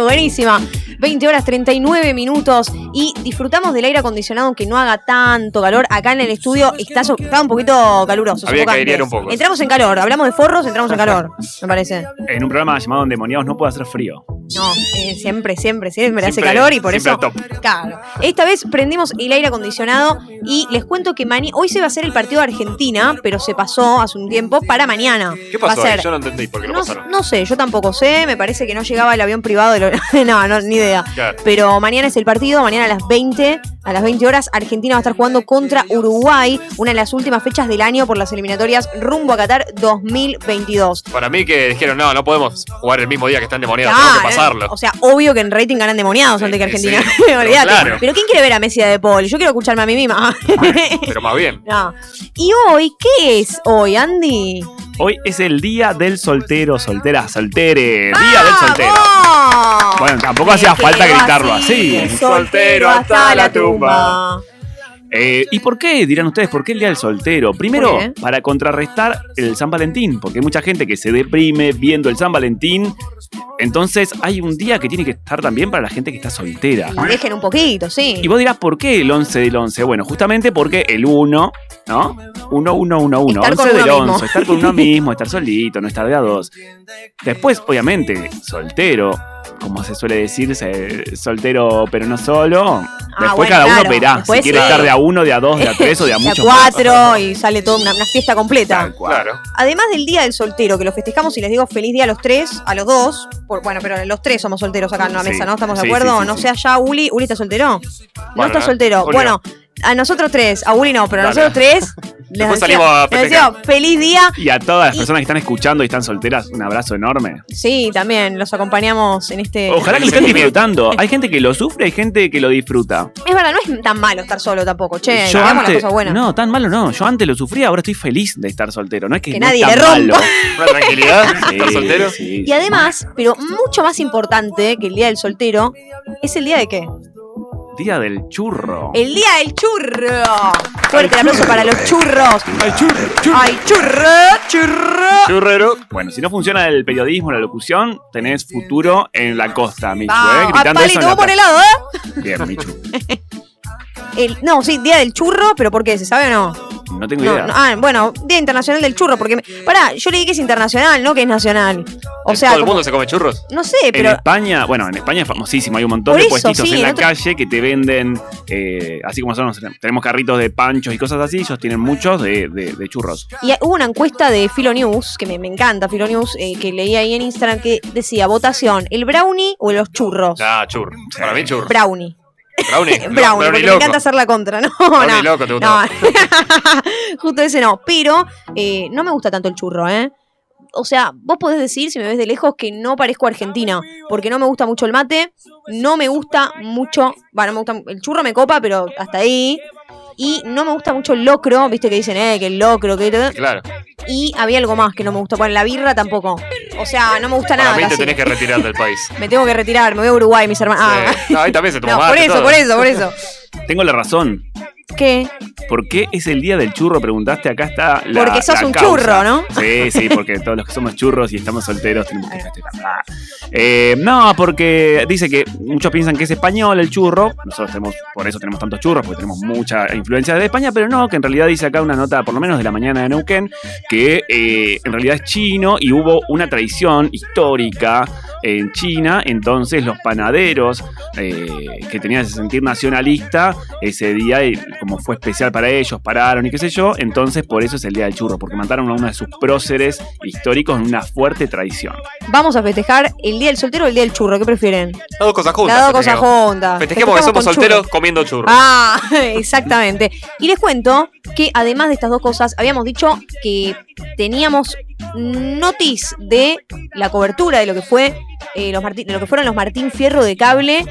buenísima. 20 horas 39 minutos y disfrutamos del aire acondicionado aunque no haga tanto calor. Acá en el estudio está, está un poquito caluroso. Había que airear un poco. Entramos en calor, hablamos de forros, entramos en calor, me parece. En un programa llamado Endemoniados no puede hacer frío. No, eh, siempre, siempre, siempre hace calor y por siempre eso. top. Claro. Esta vez prendimos el aire acondicionado y les cuento que mani- hoy se va a hacer el partido de Argentina, pero se pasó hace un tiempo para mañana. ¿Qué Va a pasó ser- Yo no entendí por qué lo No, pasaron. no sé, yo tampoco sé, me parece que no llegaba el avión privado de lo- no, no, ni idea. Claro. Pero mañana es el partido, mañana a las 20, a las 20 horas, Argentina va a estar jugando contra Uruguay, una de las últimas fechas del año por las eliminatorias rumbo a Qatar 2022. Para mí que dijeron, no, no podemos jugar el mismo día que están demoniados, Claro, tenemos que pasarlo. O sea, obvio que en rating ganan demoniados antes que Argentina. sí, pero Olvídate. claro. Pero ¿quién quiere ver a Messi de Paul? Yo quiero escucharme a mí misma. Pero más bien. No. Y hoy, ¿qué es hoy, Andy? Hoy es el día del soltero, soltera, soltere. Día del soltero. Bueno, tampoco hacía falta gritarlo así. Soltero hasta la tumba. Eh, ¿Y por qué? Dirán ustedes, ¿por qué el Día del Soltero? Primero, para contrarrestar el San Valentín, porque hay mucha gente que se deprime viendo el San Valentín. Entonces, hay un día que tiene que estar también para la gente que está soltera. Y dejen un poquito, sí. Y vos dirás, ¿por qué el 11 del 11? Bueno, justamente porque el 1, ¿no? 1, 1, 1, 1. Estar 11 con del uno 11. mismo. Estar con uno mismo, estar solito, no estar de a dos. Después, obviamente, soltero, como se suele decir, se- soltero pero no solo. Después Ah, bueno, cada uno claro. verá Después si quiere sí. estar de a uno, de a dos, de a tres o de a De a muchos. cuatro y sale toda una, una fiesta completa. Claro. Además del Día del Soltero, que lo festejamos y les digo feliz día a los tres, a los dos. por- bueno, pero los tres somos solteros acá en la Sí. mesa, ¿no? ¿Estamos de acuerdo? sí, sí, no sí. sea ya Uli. ¿Uli está soltero? no está soltero. Bueno, a nosotros tres, a Uli no, pero a nosotros tres. Les Después salimos a les deseo feliz día. Y a todas las personas que están escuchando y están solteras, un abrazo enorme. Sí, también los acompañamos en este. Ojalá que lo estén disfrutando. Hay gente que lo sufre, hay gente que lo disfruta. Es verdad, no es tan malo estar solo tampoco, che. Yo las antes, cosas buenas. no, tan malo no. Yo antes lo sufría, ahora estoy feliz de estar soltero. No es que, Que no es nadie tan le rompa. malo. Una tranquilidad, Sí, estar soltero. sí, Y además, pero mucho más importante que el Día del Soltero, es el Día de qué? Día del churro. El Día del Churro. Fuerte el aplauso para los churros. Ay, churro, churro. Ay, churro, churro. Churrero. Bueno, si no funciona el periodismo, la locución, tenés futuro en la costa, Michu, ¿eh? Gritando ah, eso en la vos por el plaza. lado, ¿eh? Bien, Michu. El- no, sí, Día del Churro, pero ¿por qué? ¿Se sabe o no? No tengo No, idea. no, ah, bueno, Día Internacional del Churro, porque. me- pará, yo leí que es internacional, no que es nacional. O sea, ¿Todo el como- mundo se come churros? no sé, En pero. España, bueno, en España es famosísimo, hay un montón de eso, puestitos sí, en la en otro- calle que te venden, eh, así como nosotros tenemos carritos de panchos y cosas así, ellos tienen muchos de, de- de churros. Y hubo una encuesta de Filo News, que me, me encanta Filo News, eh, que leí ahí en Instagram, que decía votación, ¿el brownie o los churros? Ah, churro. Para mí churro. Brownie. Brownie. Brownie, porque me encanta hacer la contra, ¿no? Brownie no, loco, te no. Justo ese no. Pero eh, no me gusta tanto el churro, ¿eh? O sea, vos podés decir, si me ves de lejos, que no parezco argentina. Porque no me gusta mucho el mate. No me gusta mucho. Bueno, no me gusta. El churro me copa, pero hasta ahí. Y no me gusta mucho el locro. Viste que dicen, eh, que el locro, que. Claro. Y había algo más que no me gusta. Bueno, la birra tampoco. O sea, no me gusta Para nada. mí te casi. tenés que retirar del país. Me tengo que retirar, me voy a Uruguay, mis hermanos. Ah. No, ahí también se toma No, mate, por eso, todo. por eso, por eso. Tengo la razón. ¿Qué? ¿Por qué es el día del churro? Preguntaste, acá está la Porque sos la un causa. churro, ¿no? Sí, sí, porque todos los que somos churros y estamos solteros tenemos que festejar. Eh, no, porque dice que muchos piensan que es español el churro. Nosotros tenemos, por eso tenemos tantos churros, porque tenemos mucha influencia de España, pero no, que en realidad dice acá una nota, por lo menos de la mañana de Neuquén, que eh, en realidad es chino y hubo una tradición histórica en China, entonces los panaderos eh, que tenían ese sentir nacionalista, ese día, como fue especial para ellos, pararon y qué sé yo, entonces por eso es el Día del Churro, porque mataron a uno de sus próceres históricos en una fuerte traición. Vamos a festejar el día del soltero o el día del churro, ¿qué prefieren? Las dos cosas juntas. Las dos cosas festejemos. juntas. Festejemos que somos solteros comiendo churros. Ah, exactamente. Y les cuento que además de estas dos cosas, habíamos dicho que teníamos notis de la cobertura de lo que fue eh, los Martín- lo que fueron los Martín Fierro de cable.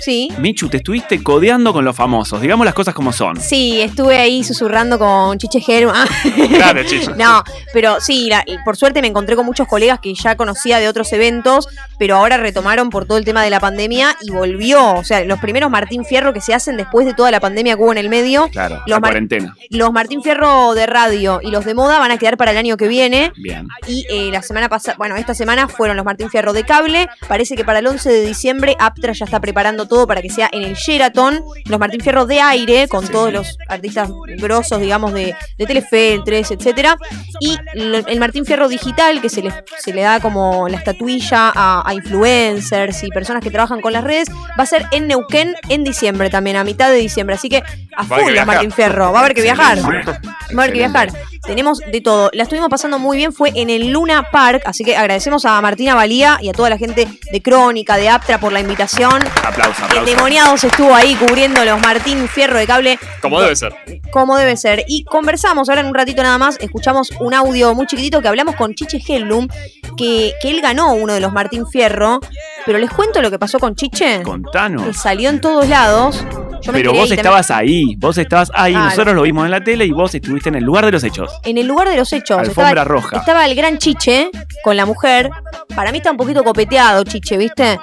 Sí. Michu, te estuviste codeando con los famosos, digamos las cosas como son. Sí, estuve ahí susurrando con Chiche. Ah. Grande, Chiche. No, pero sí, la- por suerte me encontré con muchos colegas que ya conocía de otros eventos, pero ahora retomaron por todo el tema de la pandemia y volvió. O sea, los primeros Martín Fierro que se hacen después de toda la pandemia que hubo en el medio. Claro, Los la cuarentena. Los Martín Fierro de radio y los de moda van a quedar para el año que viene. Bien. Y eh, la semana pasada, bueno, esta semana fueron los Martín Fierro de cable Parece que para el 11 de diciembre Aptra ya está preparando todo para que sea en el Sheraton, los Martín Fierro de aire, con todos los artistas grosos, digamos, de, de Telefe, el 3, etcétera. Y el Martín Fierro digital, que se le, se le da como la estatuilla a, a influencers y personas que trabajan con las redes, va a ser en Neuquén en diciembre también, a mitad de diciembre. Así que a full. Martín Fierro, va a haber que viajar. Va a haber que viajar. Tenemos de todo. La estuvimos pasando muy bien. Fue en el Luna Park. Así que agradecemos a Martina Valía y a toda la gente de Crónica, de Aptra por la invitación. Aplauso, El aplauso. Demoniados estuvo ahí cubriendo los Martín Fierro de cable Como debe ser. como debe ser. Y conversamos ahora en un ratito nada más. Escuchamos un audio muy chiquitito que hablamos con Chiche Hellum, que, que él ganó uno de los Martín Fierro. Pero les cuento lo que pasó con Chiche. Contanos. Que salió en todos lados. Yo Pero vos estabas ahí, vos estabas ahí, Claro. nosotros lo vimos en la tele y vos estuviste en el lugar de los hechos. En el lugar de los hechos. Alfombra estaba, roja. Estaba el gran Chiche con la mujer. Para mí está un poquito copeteado, Chiche, ¿viste?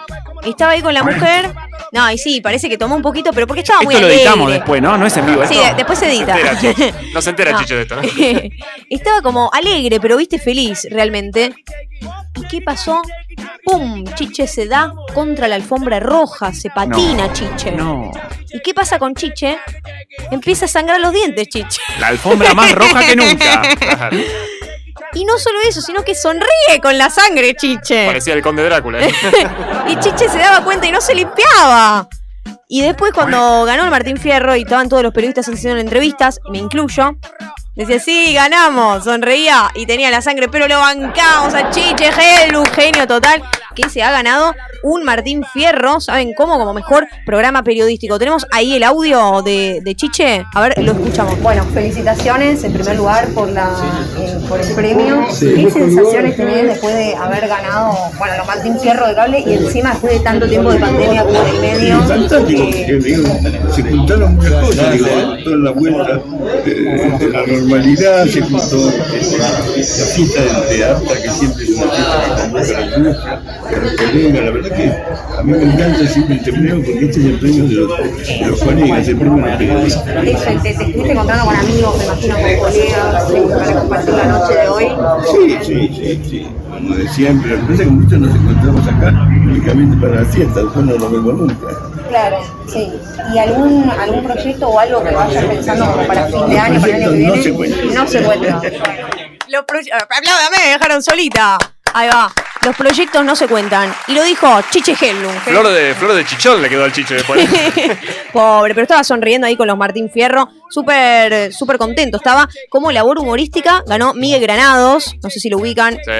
Estaba ahí con la mujer. No, y sí, parece que tomó un poquito, pero porque estaba muy Esto lo alegre. editamos después, ¿no? No es en vivo Sí, esto. después se edita. Se entera, Chiche. No se entera No. Chiche de esto, ¿no? Estaba como alegre, pero viste feliz realmente. ¿Y qué pasó? ¡Pum! Chiche se da contra la alfombra roja, se patina Chiche. No. ¿Y qué pasa con Chiche? Empieza a sangrar los dientes, Chiche. La alfombra más roja que nunca. Y no solo eso, sino que sonríe con la sangre, Chiche. Parecía el conde Drácula. ¿eh? y Chiche se daba cuenta y no se limpiaba. Y después cuando ganó el Martín Fierro y estaban todos los periodistas haciendo entrevistas, me incluyo, decía, sí, ganamos, sonreía y tenía la sangre, pero lo bancamos a Chiche, Gel, un genio total, que se ha ganado un Martín Fierro, ¿saben cómo? Como mejor programa periodístico. Tenemos ahí el audio de, de Chiche, a ver, lo escuchamos. Bueno, felicitaciones en primer lugar por, la, eh, por el premio. ¿Qué sensaciones tenés después de haber ganado, bueno, los Martín Fierro de cable y encima después de tanto tiempo de pandemia como de medio? Fantástico, porque digo, se juntaron muchas cosas, digo, toda la vuelta de, de la normalidad, se juntó eh, la fiesta de, de Arta, que siempre es una fiesta que convoca la industria, a los colegas, la verdad que a mí me encanta siempre este premio porque este es el premio de los, de los colegas, el premio de los periodistas. Eso, te, te estuviste encontrando con amigos, me imagino, con colegas, para compartir la noche de hoy. Sí, sí, sí, sí, como de siempre, lo que pasa es que muchos nos encontramos acá únicamente para la fiesta, después no nos vemos nunca. Claro, sí. ¿Y algún, algún proyecto o algo que vayas pensando como para fin de año, para el año que No viene? se cuenta. No se cuenta. Los Apláudame, me dejaron solita. Ahí va. Los proyectos no se cuentan. Y lo dijo Chiche Hellum. Flor de, flor de chichón le quedó al Chiche después. Pobre, pero estaba sonriendo ahí con los Martín Fierro. Súper, súper contento estaba. Como labor humorística ganó Miguel Granados. No sé si lo ubican. Sí.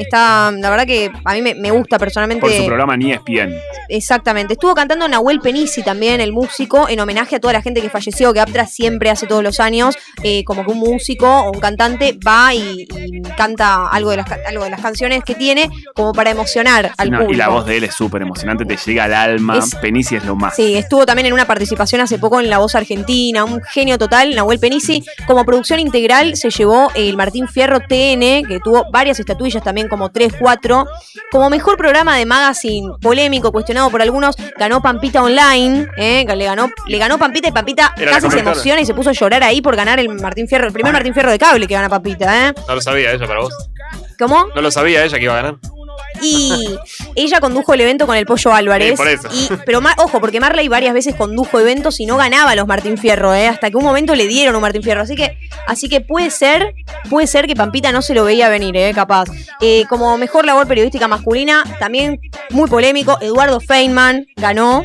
Está, la verdad que a mí me, me gusta personalmente. Por su programa ni ESPN. Exactamente. Estuvo cantando Nahuel Penisi también, el músico, en homenaje a toda la gente que falleció, que Aptra siempre hace todos los años, eh, como que un músico o un cantante va y, y canta algo de, las, algo de las canciones que tiene, como para emocionar al No, público. y la voz de él es súper emocionante, te llega al alma. Es- Penici es lo más. Sí, estuvo también en una participación hace poco en La Voz Argentina, un genio total, Nahuel Penisi. Como producción integral se llevó el Martín Fierro TN, que tuvo varias estatuillas también, como 3, 4. Como mejor programa de magazine polémico, cuestionado por algunos, ganó Pampita Online, ¿eh? le ganó, le ganó Pampita y Pampita Era casi se emociona y se puso a llorar ahí por ganar el Martín Fierro, el primer Martín Fierro de cable que gana Pampita, ¿eh? No lo sabía ella para vos. ¿Cómo? No lo sabía ella que iba a ganar. Y ella condujo el evento con el Pollo Álvarez. Sí, por eso. Y, pero ojo, porque Marley varias veces condujo eventos y no ganaba los Martín Fierro, ¿eh? hasta que un momento le dieron un Martín Fierro. Así que, así que puede ser, puede ser que Pampita no se lo veía venir, ¿eh? capaz. Eh, como mejor labor periodística masculina, también muy polémico, Eduardo Feynman ganó.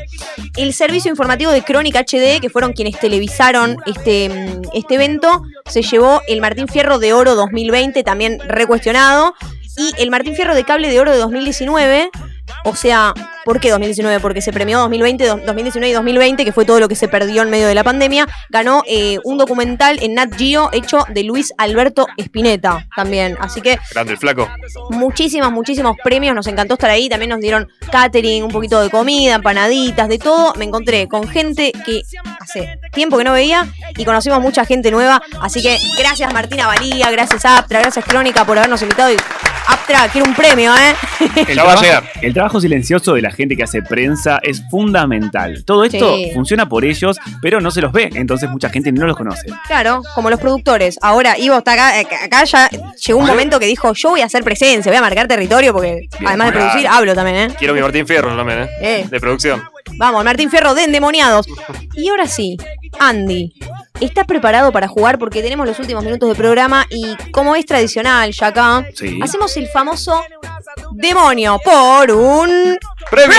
El servicio informativo de Crónica HD, que fueron quienes televisaron este, mm, este evento, se llevó el Martín Fierro de Oro 2020, también recuestionado. Y el Martín Fierro de Cable de Oro de 2019. O sea, ¿por qué 2019? Porque se premió 2020, do- 2019 y 2020, que fue todo lo que se perdió en medio de la pandemia. Ganó eh, un documental en Nat Geo hecho de Luis Alberto Spinetta también. Así que Grande el flaco. muchísimos, muchísimos premios. Nos encantó estar ahí. También nos dieron catering, un poquito de comida, empanaditas, de todo. Me encontré con gente que hace tiempo que no veía y conocimos mucha gente nueva. Así que gracias Martina Valía, gracias Aptra, gracias Crónica por habernos invitado. Y Aptra, quiero un premio, ¿eh? El trabajo, el trabajo silencioso de la gente que hace prensa es fundamental. Todo esto Sí. funciona por ellos, pero no se los ve, entonces mucha gente no los conoce. Claro, como los productores. Ahora, Ivo está acá, eh, acá ya llegó un momento que dijo, yo voy a hacer presencia, voy a marcar territorio porque además de claro. producir, hablo también, ¿eh? Quiero mi Martín Fierro también, ¿eh? Eh. De producción. Vamos, Martín Fierro de Endemoniados. Y ahora sí, Andy, ¿estás preparado para jugar? Porque tenemos los últimos minutos de programa y como es tradicional ya acá, Sí. hacemos el famoso demonio por un ¡Premio!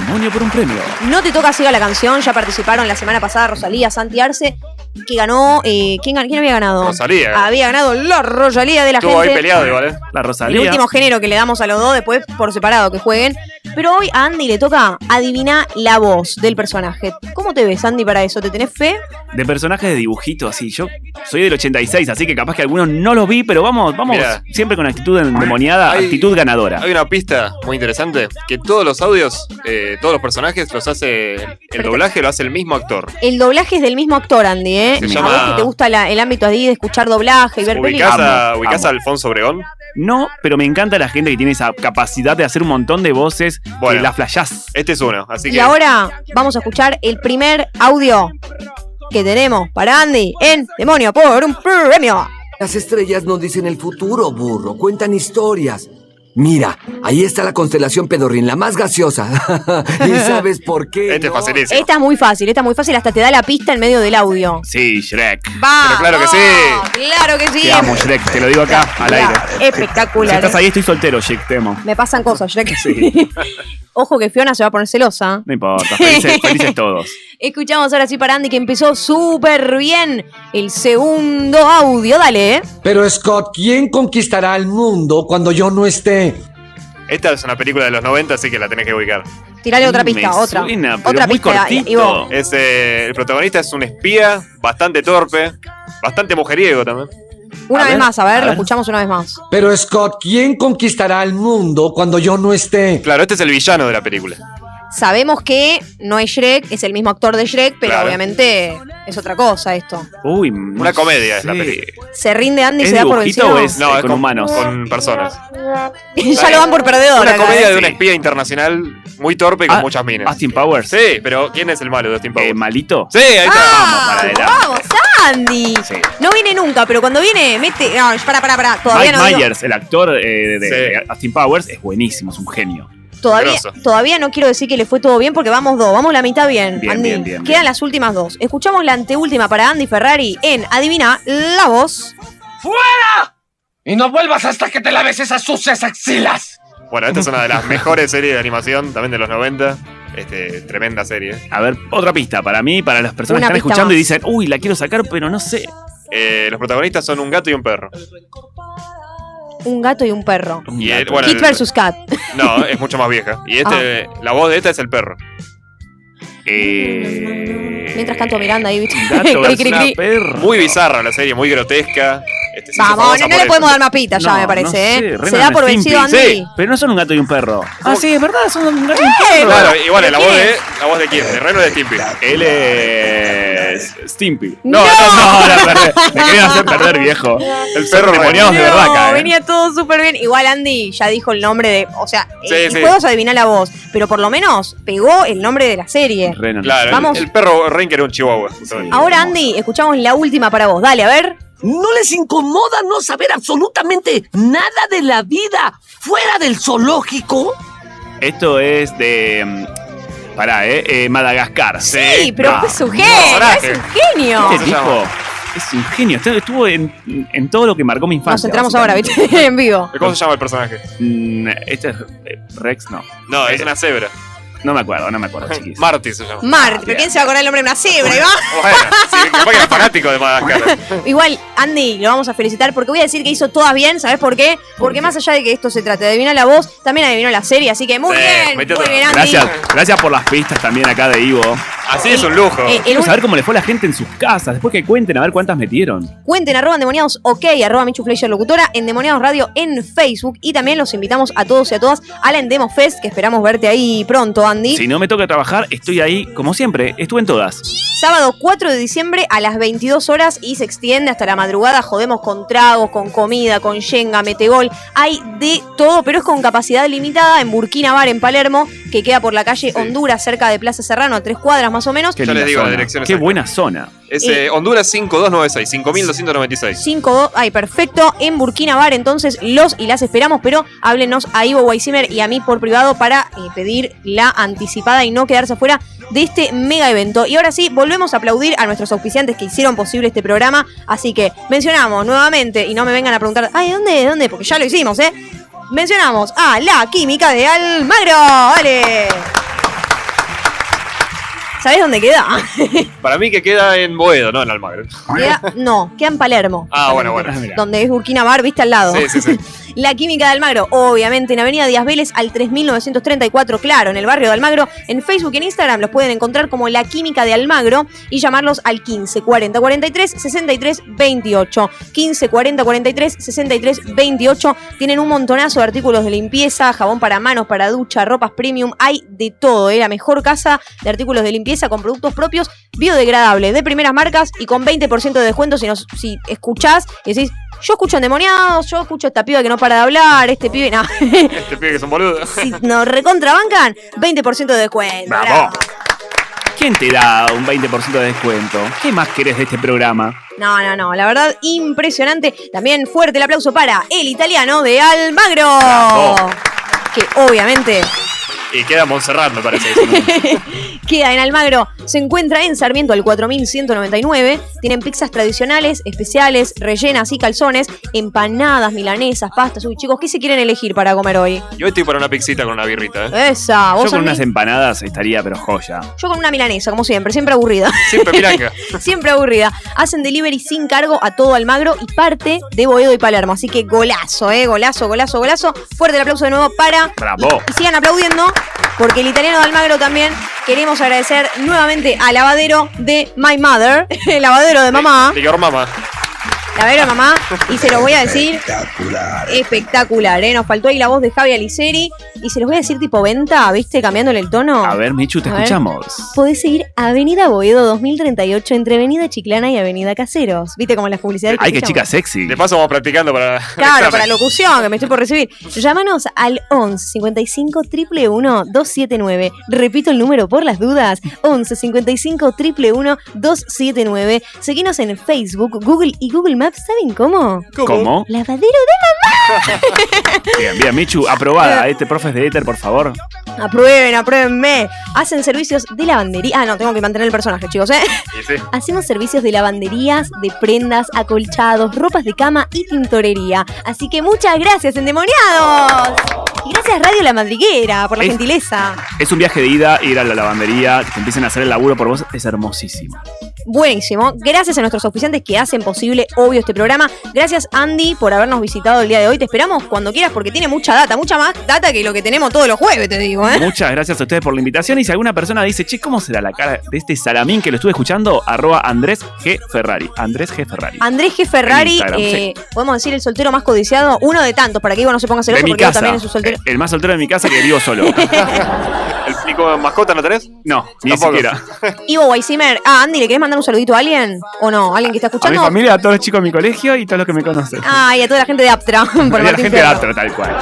Demonio por un premio. No te toca siga la canción, ya participaron la semana pasada Rosalía, Santi Arce, que ganó. eh, ¿quién, gan- quién había ganado? Rosalía. Había ganado la Rosalía de la Estuvo ahí gente. peleado igual, ¿eh? La El Rosalía. último género que le damos a los dos, después por separado que jueguen. Pero hoy a Andy le toca adivinar la voz del personaje. ¿Cómo te ves, Andy, para eso? ¿Te tenés fe? De personajes de dibujito, así. Yo soy del 86, así que capaz que algunos no los vi, pero vamos, vamos siempre con actitud endemoniada, Hay- actitud ganadora. Hay una pista muy interesante, que todos los audios, eh, todos los personajes los hace, el doblaje lo hace el mismo actor. El doblaje es del mismo actor, Andy, ¿eh? Se a llama- vos que te gusta la- el ámbito ahí de escuchar doblaje y ver ¿Ubicás, películas. a, ubicás a Alfonso Obregón? No, pero me encanta la gente que tiene esa capacidad de hacer un montón de voces Bueno. que la flashás. Este es uno, así Y que... ahora vamos a escuchar el primer audio que tenemos para Andy en Demonio por un premio. Las estrellas no dicen el futuro, burro, cuentan historias. Mira, ahí está la constelación Pedorrín, la más gaseosa. ¿Y sabes por qué? Este es facilísimo. Esta es muy fácil, esta es muy fácil, hasta te da la pista en medio del audio. Sí, Shrek. ¡Va! Pero claro que sí. Claro que sí. Te amo, Shrek. Te lo digo acá, al aire. Si Espectacular. estás ahí, estoy soltero, Shrek, te amo. Me pasan cosas, Shrek. Ojo que Fiona se va a poner celosa. No importa, felices, felices todos. Escuchamos ahora sí para Andy que empezó súper bien el segundo audio. Dale, ¿eh? Pero Scott, ¿quién conquistará el mundo cuando yo no esté? Esta es una película de los 90, así que la tenés que ubicar. Tirale otra Me pista, otra. suena, pero otra muy pista. cortito. Ivo. Es, eh, el protagonista es un espía, bastante torpe, bastante mujeriego también. Una A vez ver, más, a ver, a lo ver. escuchamos una vez más. Pero Scott, ¿quién conquistará el mundo cuando yo no esté? Claro, este es el villano de la película. Sabemos que no es Shrek, es el mismo actor de Shrek, pero Claro. obviamente es otra cosa esto. Uy, Una comedia es la película. ¿Se rinde Andy y ¿Es se da por vencido? o es- No, Eh, es con humanos. Con personas. ya lo dan por perdedor. Una acá, comedia ¿eh? de un espía internacional muy torpe y con Ah, muchas minas. Austin Powers. Sí, pero ¿quién es el malo de Austin Powers? Eh, ¿Malito? sí, ahí está. Ah, para adelante. vamos, Andy. Sí. No viene nunca, pero cuando viene, mete. No, para, para, para. Todavía Mike no digo- Myers, el actor eh, de, Sí. de Austin Powers, es buenísimo, es un genio. Todavía, Grosso. todavía no quiero decir que le fue todo bien porque vamos dos, vamos la mitad bien, Bien, Andy. bien, bien, Quedan bien. las últimas dos. Escuchamos la anteúltima para Andy Ferrari en Adivina la voz. Y no vuelvas hasta que te laves esas sucias axilas. Bueno, esta es una de las mejores series de animación, también de los 90. Este, tremenda serie. A ver, otra pista para mí, para las personas Una que están escuchando y dicen, uy, la quiero sacar, pero no sé. Eh, los protagonistas son un gato y un perro. Un gato y un perro. Y el- bueno, Kit el- versus Cat. No, es mucho más vieja. Y este, la voz de esta es el perro. Eh, Mientras canto a Miranda ahí, ¿viste? Gato Cri, versus cri, una cri. perra. Muy bizarra la serie, muy grotesca. Este, se hizo Vamos, famosa no, por le eso. podemos dar más pita ya, No, me no parece, sé, ¿eh? Se da por Stimpy. vencido Andy. Sí, pero no son un gato y un perro. Ah, sí, es verdad, son un gato y perro. Claro, igual, ¿Pero la voz de. ¿La voz de quién? De Reno de Stimpy. Él es Stimpy. ¡No! no, no, la perdé. Me querían hacer perder, viejo. El perro demoniados de No, verdad acá, ¿eh? venía todo súper bien. Igual Andy ya dijo el nombre de. O sea, Sí, el sí. juego la voz, pero por lo menos pegó el nombre de la serie. Renan. Claro, el- Vamos. El, perro Ren que era un chihuahua. Ahora, Andy, escuchamos la última para vos. Dale, a ver. ¿No les incomoda no saber absolutamente nada de la vida fuera del zoológico? Esto es de. mm, Pará, ¿eh? eh, Madagascar. Sí, pero Ah, es un genio, es un genio. Este tipo es un genio. Estuvo- en, en todo lo que marcó mi infancia. Nos centramos ahora. ¿viste? en vivo. ¿Cómo se llama el personaje? Mm, Este es eh, Rex, no. No, es una cebra. No me acuerdo, no me acuerdo, chiquis. Marty se llama. Mart, pero ¿quién se va a acordar el nombre de una cebra? Iván? Bueno, sí, capaz que era fanático de Madagascar. Igual, Andy, lo vamos a felicitar porque voy a decir que hizo todas bien, ¿sabes por qué? Porque más allá de que esto se trate de adivinar la voz, también adivinó la serie, así que muy Sí, bien, metió muy todo. bien, Andy. Gracias, gracias por las pistas también acá de Ivo. Así es un lujo. Eh, el Quiero un- saber cómo le fue a la gente en sus casas. Después que cuenten a ver cuántas metieron. Cuenten arroba endemoniados ok, arroba Michu Fleischer Locutora, Endemoniados Radio en Facebook y también los invitamos a todos y a todas a la Endemo Fest, que esperamos verte ahí pronto, Andy. Si no me toca trabajar, estoy ahí, como siempre. Estuve en todas. Sábado 4 de diciembre a las 22 horas y se extiende hasta la madrugada. Jodemos con tragos, con comida, con yenga, metegol. Hay de todo, pero es con capacidad limitada en Burkina Bar, en Palermo, que queda por la calle Honduras, cerca de Plaza Serrano, a tres cuadras más o menos. Yo les digo la dirección Qué buena zona. Es Eh, eh, Honduras 5296, 5296. 5 ay, perfecto, en Burkina Bar, entonces los y las esperamos, pero háblenos a Ivo Weissimer y a mí por privado para eh, pedir la anticipada y no quedarse afuera de este mega evento. Y ahora sí, volvemos a aplaudir a nuestros auspiciantes que hicieron posible este programa, así que mencionamos nuevamente, y no me vengan a preguntar, ay, ¿dónde? ¿De dónde? Porque ya lo hicimos, ¿eh? Mencionamos a la química de Almagro, vale. ¿Sabés dónde queda? Para mí que queda en Boedo, no en Almagro. Queda- no, queda en Palermo. Ah, bueno, bueno. Donde es Burkina Bar, viste al lado. Sí, sí, sí. La Química de Almagro, obviamente en Avenida Díaz Vélez al 3934, claro, en el barrio de Almagro. En Facebook y en Instagram los pueden encontrar como La Química de Almagro y llamarlos al 15 40 43 63 28. 15 40 43 63 28. Tienen un montonazo de artículos de limpieza, jabón para manos, para ducha, ropas premium. Hay de todo, ¿eh? la mejor casa de artículos de limpieza con productos propios biodegradables de primeras marcas y con 20% de descuento si, nos, si escuchás y decís. Yo escucho endemoniados, yo escucho a esta piba que no para de hablar, este pibe, no. Este pibe que son boludos. si nos recontrabancan, 20% de descuento. bravo. ¿Quién te da un 20% de descuento? ¿Qué más querés de este programa? No, no, no, la verdad, impresionante. También fuerte el aplauso para el italiano de Almagro. Bravo. Que obviamente Y queda Montserrat, me parece. queda en Almagro. Se encuentra en Sarmiento al 4199. Tienen pizzas tradicionales, especiales, rellenas y calzones, empanadas, milanesas, pastas. Uy, chicos, ¿qué se quieren elegir para comer hoy? Yo estoy para una pixita con una birrita, ¿eh? Esa, vos Yo con unas empanadas estaría, pero joya. Yo con una milanesa, como siempre, siempre aburrida. Siempre piranga. siempre aburrida. Hacen delivery sin cargo a todo Almagro y parte de Boedo y Palermo. Así que golazo, ¿eh? Golazo, golazo, golazo. Fuerte el aplauso de nuevo para. Bravo. Y sigan aplaudiendo, porque el italiano de Almagro también queremos agradecer nuevamente al lavadero de My Mother, el lavadero de mamá. De Your Mama. Lavadero de mamá. Y se los voy a decir. Espectacular, ¿eh? Nos faltó ahí la voz de Javi Aliceri. Y se los voy a decir tipo venta, ¿viste? Cambiándole el tono. A ver, Michu, te A ver. escuchamos. Podés seguir Avenida Boedo 2038 entre Avenida Chiclana y Avenida Caseros. ¿Viste como las publicidades Ay, qué escuchamos? chica sexy. De paso vamos practicando para. Claro, para locución, que me estoy por recibir. Llámanos al 11 55 111 279. Repito el número por las dudas. 11 55 111 279. Seguinos en Facebook, Google y Google Maps. ¿Saben cómo? ¿Cómo? Lavadero de Bien, bien, Michu, aprobada. Este profe es de éter, por favor. mamá. Aprueben, apruébenme. Hacen servicios de lavandería. Ah, no, tengo que mantener el personaje, chicos, ¿eh? Y sí. Hacemos servicios de lavanderías, de prendas, acolchados, ropas de cama y tintorería. Así que muchas gracias, endemoniados. Y gracias Radio La Madriguera por la Es- gentileza. Es un viaje de ida, ir a la lavandería, que te empiecen a hacer el laburo por vos, es hermosísimo. Buenísimo. Gracias a nuestros auspiciantes que hacen posible, obvio, este programa. Gracias, Andy, por habernos visitado el día de hoy. Te esperamos cuando quieras porque tiene mucha data, mucha más data que lo que tenemos todos los jueves, te digo, ¿eh? Muchas gracias a ustedes por la invitación. Y si alguna persona dice, che, ¿cómo será la cara de este salamín que lo estuve escuchando? Arroba Andrés G. Ferrari. Andrés G. Ferrari. Andrés G. Ferrari, eh, podemos decir el soltero más codiciado, uno de tantos, para que Ivo no se ponga celoso porque Ivo casa. también es un soltero. El más soltero de mi casa que vivo solo. ¿El pico mascota no tenés? No, ni Tampoco. siquiera. Ivo Weissimer, ah, Andy, ¿le querés mandar un saludito a alguien? ¿O no? ¿Alguien que está A mi escuchando? familia, a todos los chicos de mi colegio y todos los que me conocen. Ah, y a toda la gente de Aptra. por y a la gente de. Atro, tal cual.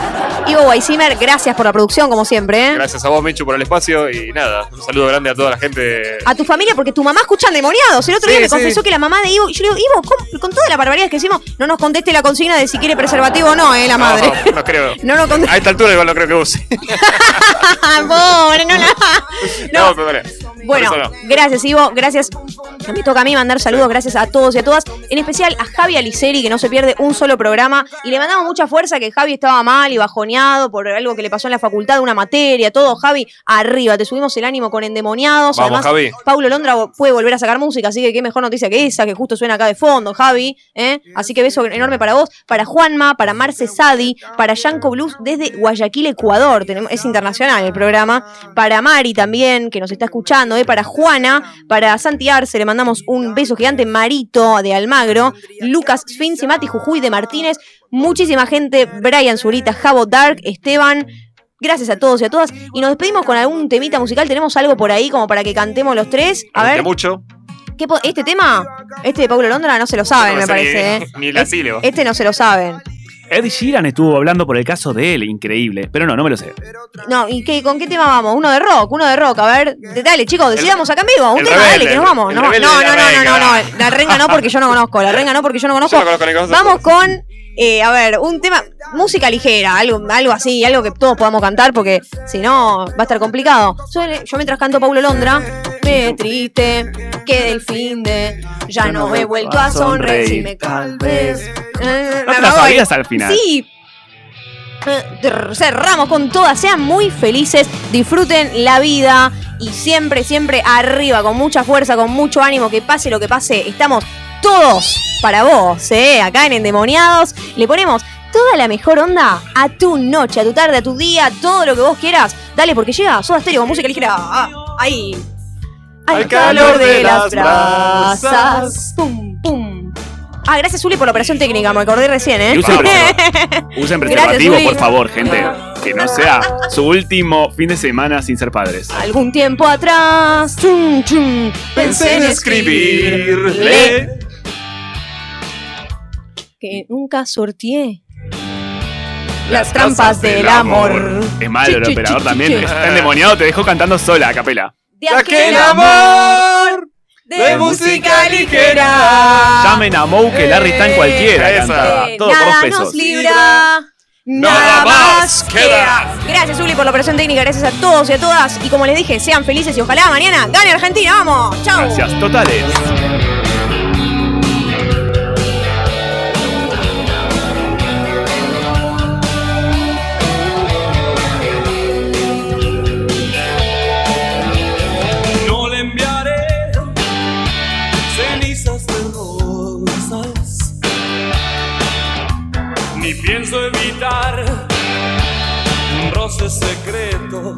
Ivo Weissimer, gracias por la producción, como siempre. ¿eh? Gracias a vos, Michu, por el espacio. Y nada, un saludo grande a toda la gente. A tu familia, porque tu mamá escucha endemoniados. El otro Sí, día me sí. confesó que la mamá de Ivo. Y yo le digo, Ivo, ¿cómo? con todas las barbaridades que decimos, no nos conteste la consigna de si quiere preservativo o no, ¿eh? La madre. No, no creo. No nos conteste. A esta altura igual no creo que use. Pobre, no la. No, pero vale. Bueno, no. gracias Ivo, gracias. Me toca a mí mandar saludos, gracias a todos y a todas. En especial a Javi Aliceri, que no se pierde un solo programa. Y le mandamos mucha fuerza que Javi estaba mal y bajoneado por algo que le pasó en la facultad, una materia, todo. Javi, arriba, te subimos el ánimo con endemoniados. Vamos, Además, Javi. Paulo Londra puede volver a sacar música, así que qué mejor noticia que esa, que justo suena acá de fondo, Javi. ¿eh? Así que beso enorme para vos, para Juanma, para Marce Sadi, para Yanko Blues desde Guayaquil, Ecuador. Tenemos, es internacional el programa. Para Mari también, que nos está escuchando. ¿Eh? Para Juana, para Santi Arce, le mandamos un beso gigante. Marito de Almagro, Lucas Finzi, Mati Jujuy de Martínez, muchísima gente, Brian Zurita, Javo Dark, Esteban. Gracias a todos y a todas. Y nos despedimos con algún temita musical. ¿Tenemos algo por ahí como para que cantemos los tres? A ver, mucho. ¿qué po- ¿este tema? Este de Paulo Londra no se lo saben, No me ni- parece. ¿eh? Ni la sílaba. Este no se lo saben. Ed Sheeran estuvo hablando por el caso de él, increíble. Pero no, no me lo sé. No, ¿y qué, con qué tema vamos? Uno de rock, uno de rock. A ver, dale, chicos, decidamos acá en vivo. Un el tema, rebelde, dale, que nos vamos. No, no, no, no, no, no. La renga no, porque yo no conozco. La renga no, porque yo no conozco. Yo no conozco. Vamos con, eh, a ver, un tema, música ligera, algo, algo así, algo que todos podamos cantar, porque si no va a estar complicado. Suele- yo mientras canto Paulo Londra, me triste, que del fin de, ya no he vuelto a sonreír, si me calmes. Eh, ¿No te me voy. sabías al final? Sí. Eh, Cerramos con todas, sean muy felices, disfruten la vida y siempre, siempre arriba, con mucha fuerza, con mucho ánimo, que pase lo que pase, estamos todos para vos, ¿eh? Acá en Endemoniados le ponemos toda la mejor onda a tu noche, a tu tarde, a tu día, todo lo que vos quieras. Dale, porque llega Soda Stereo con música ligera. Ah, ahí. Al calor de las brasas. Pum, pum. Ah, gracias, Zuli, por la operación técnica. Me acordé recién, ¿eh? Y usen preservativo, usen preservativo, Gracias, por favor, gente. Que no sea su último fin de semana sin ser padres. Algún tiempo atrás, chum, chum, pensé en escribirle que nunca sorteé las trampas del amor. Es malo, el operador también. Está endemoniado, te dejó cantando sola a capela. De aquel amor de música ligera. Llamen a Mou que Larry está en cualquiera. Esa. canta. Todo por dos Nada pesos. nos libra. Nada más queda. Gracias, Uli, por la operación técnica. Gracias a todos y a todas. Y como les dije, sean felices y ojalá mañana gane Argentina. ¡Vamos! ¡Chao! Gracias totales. Secreto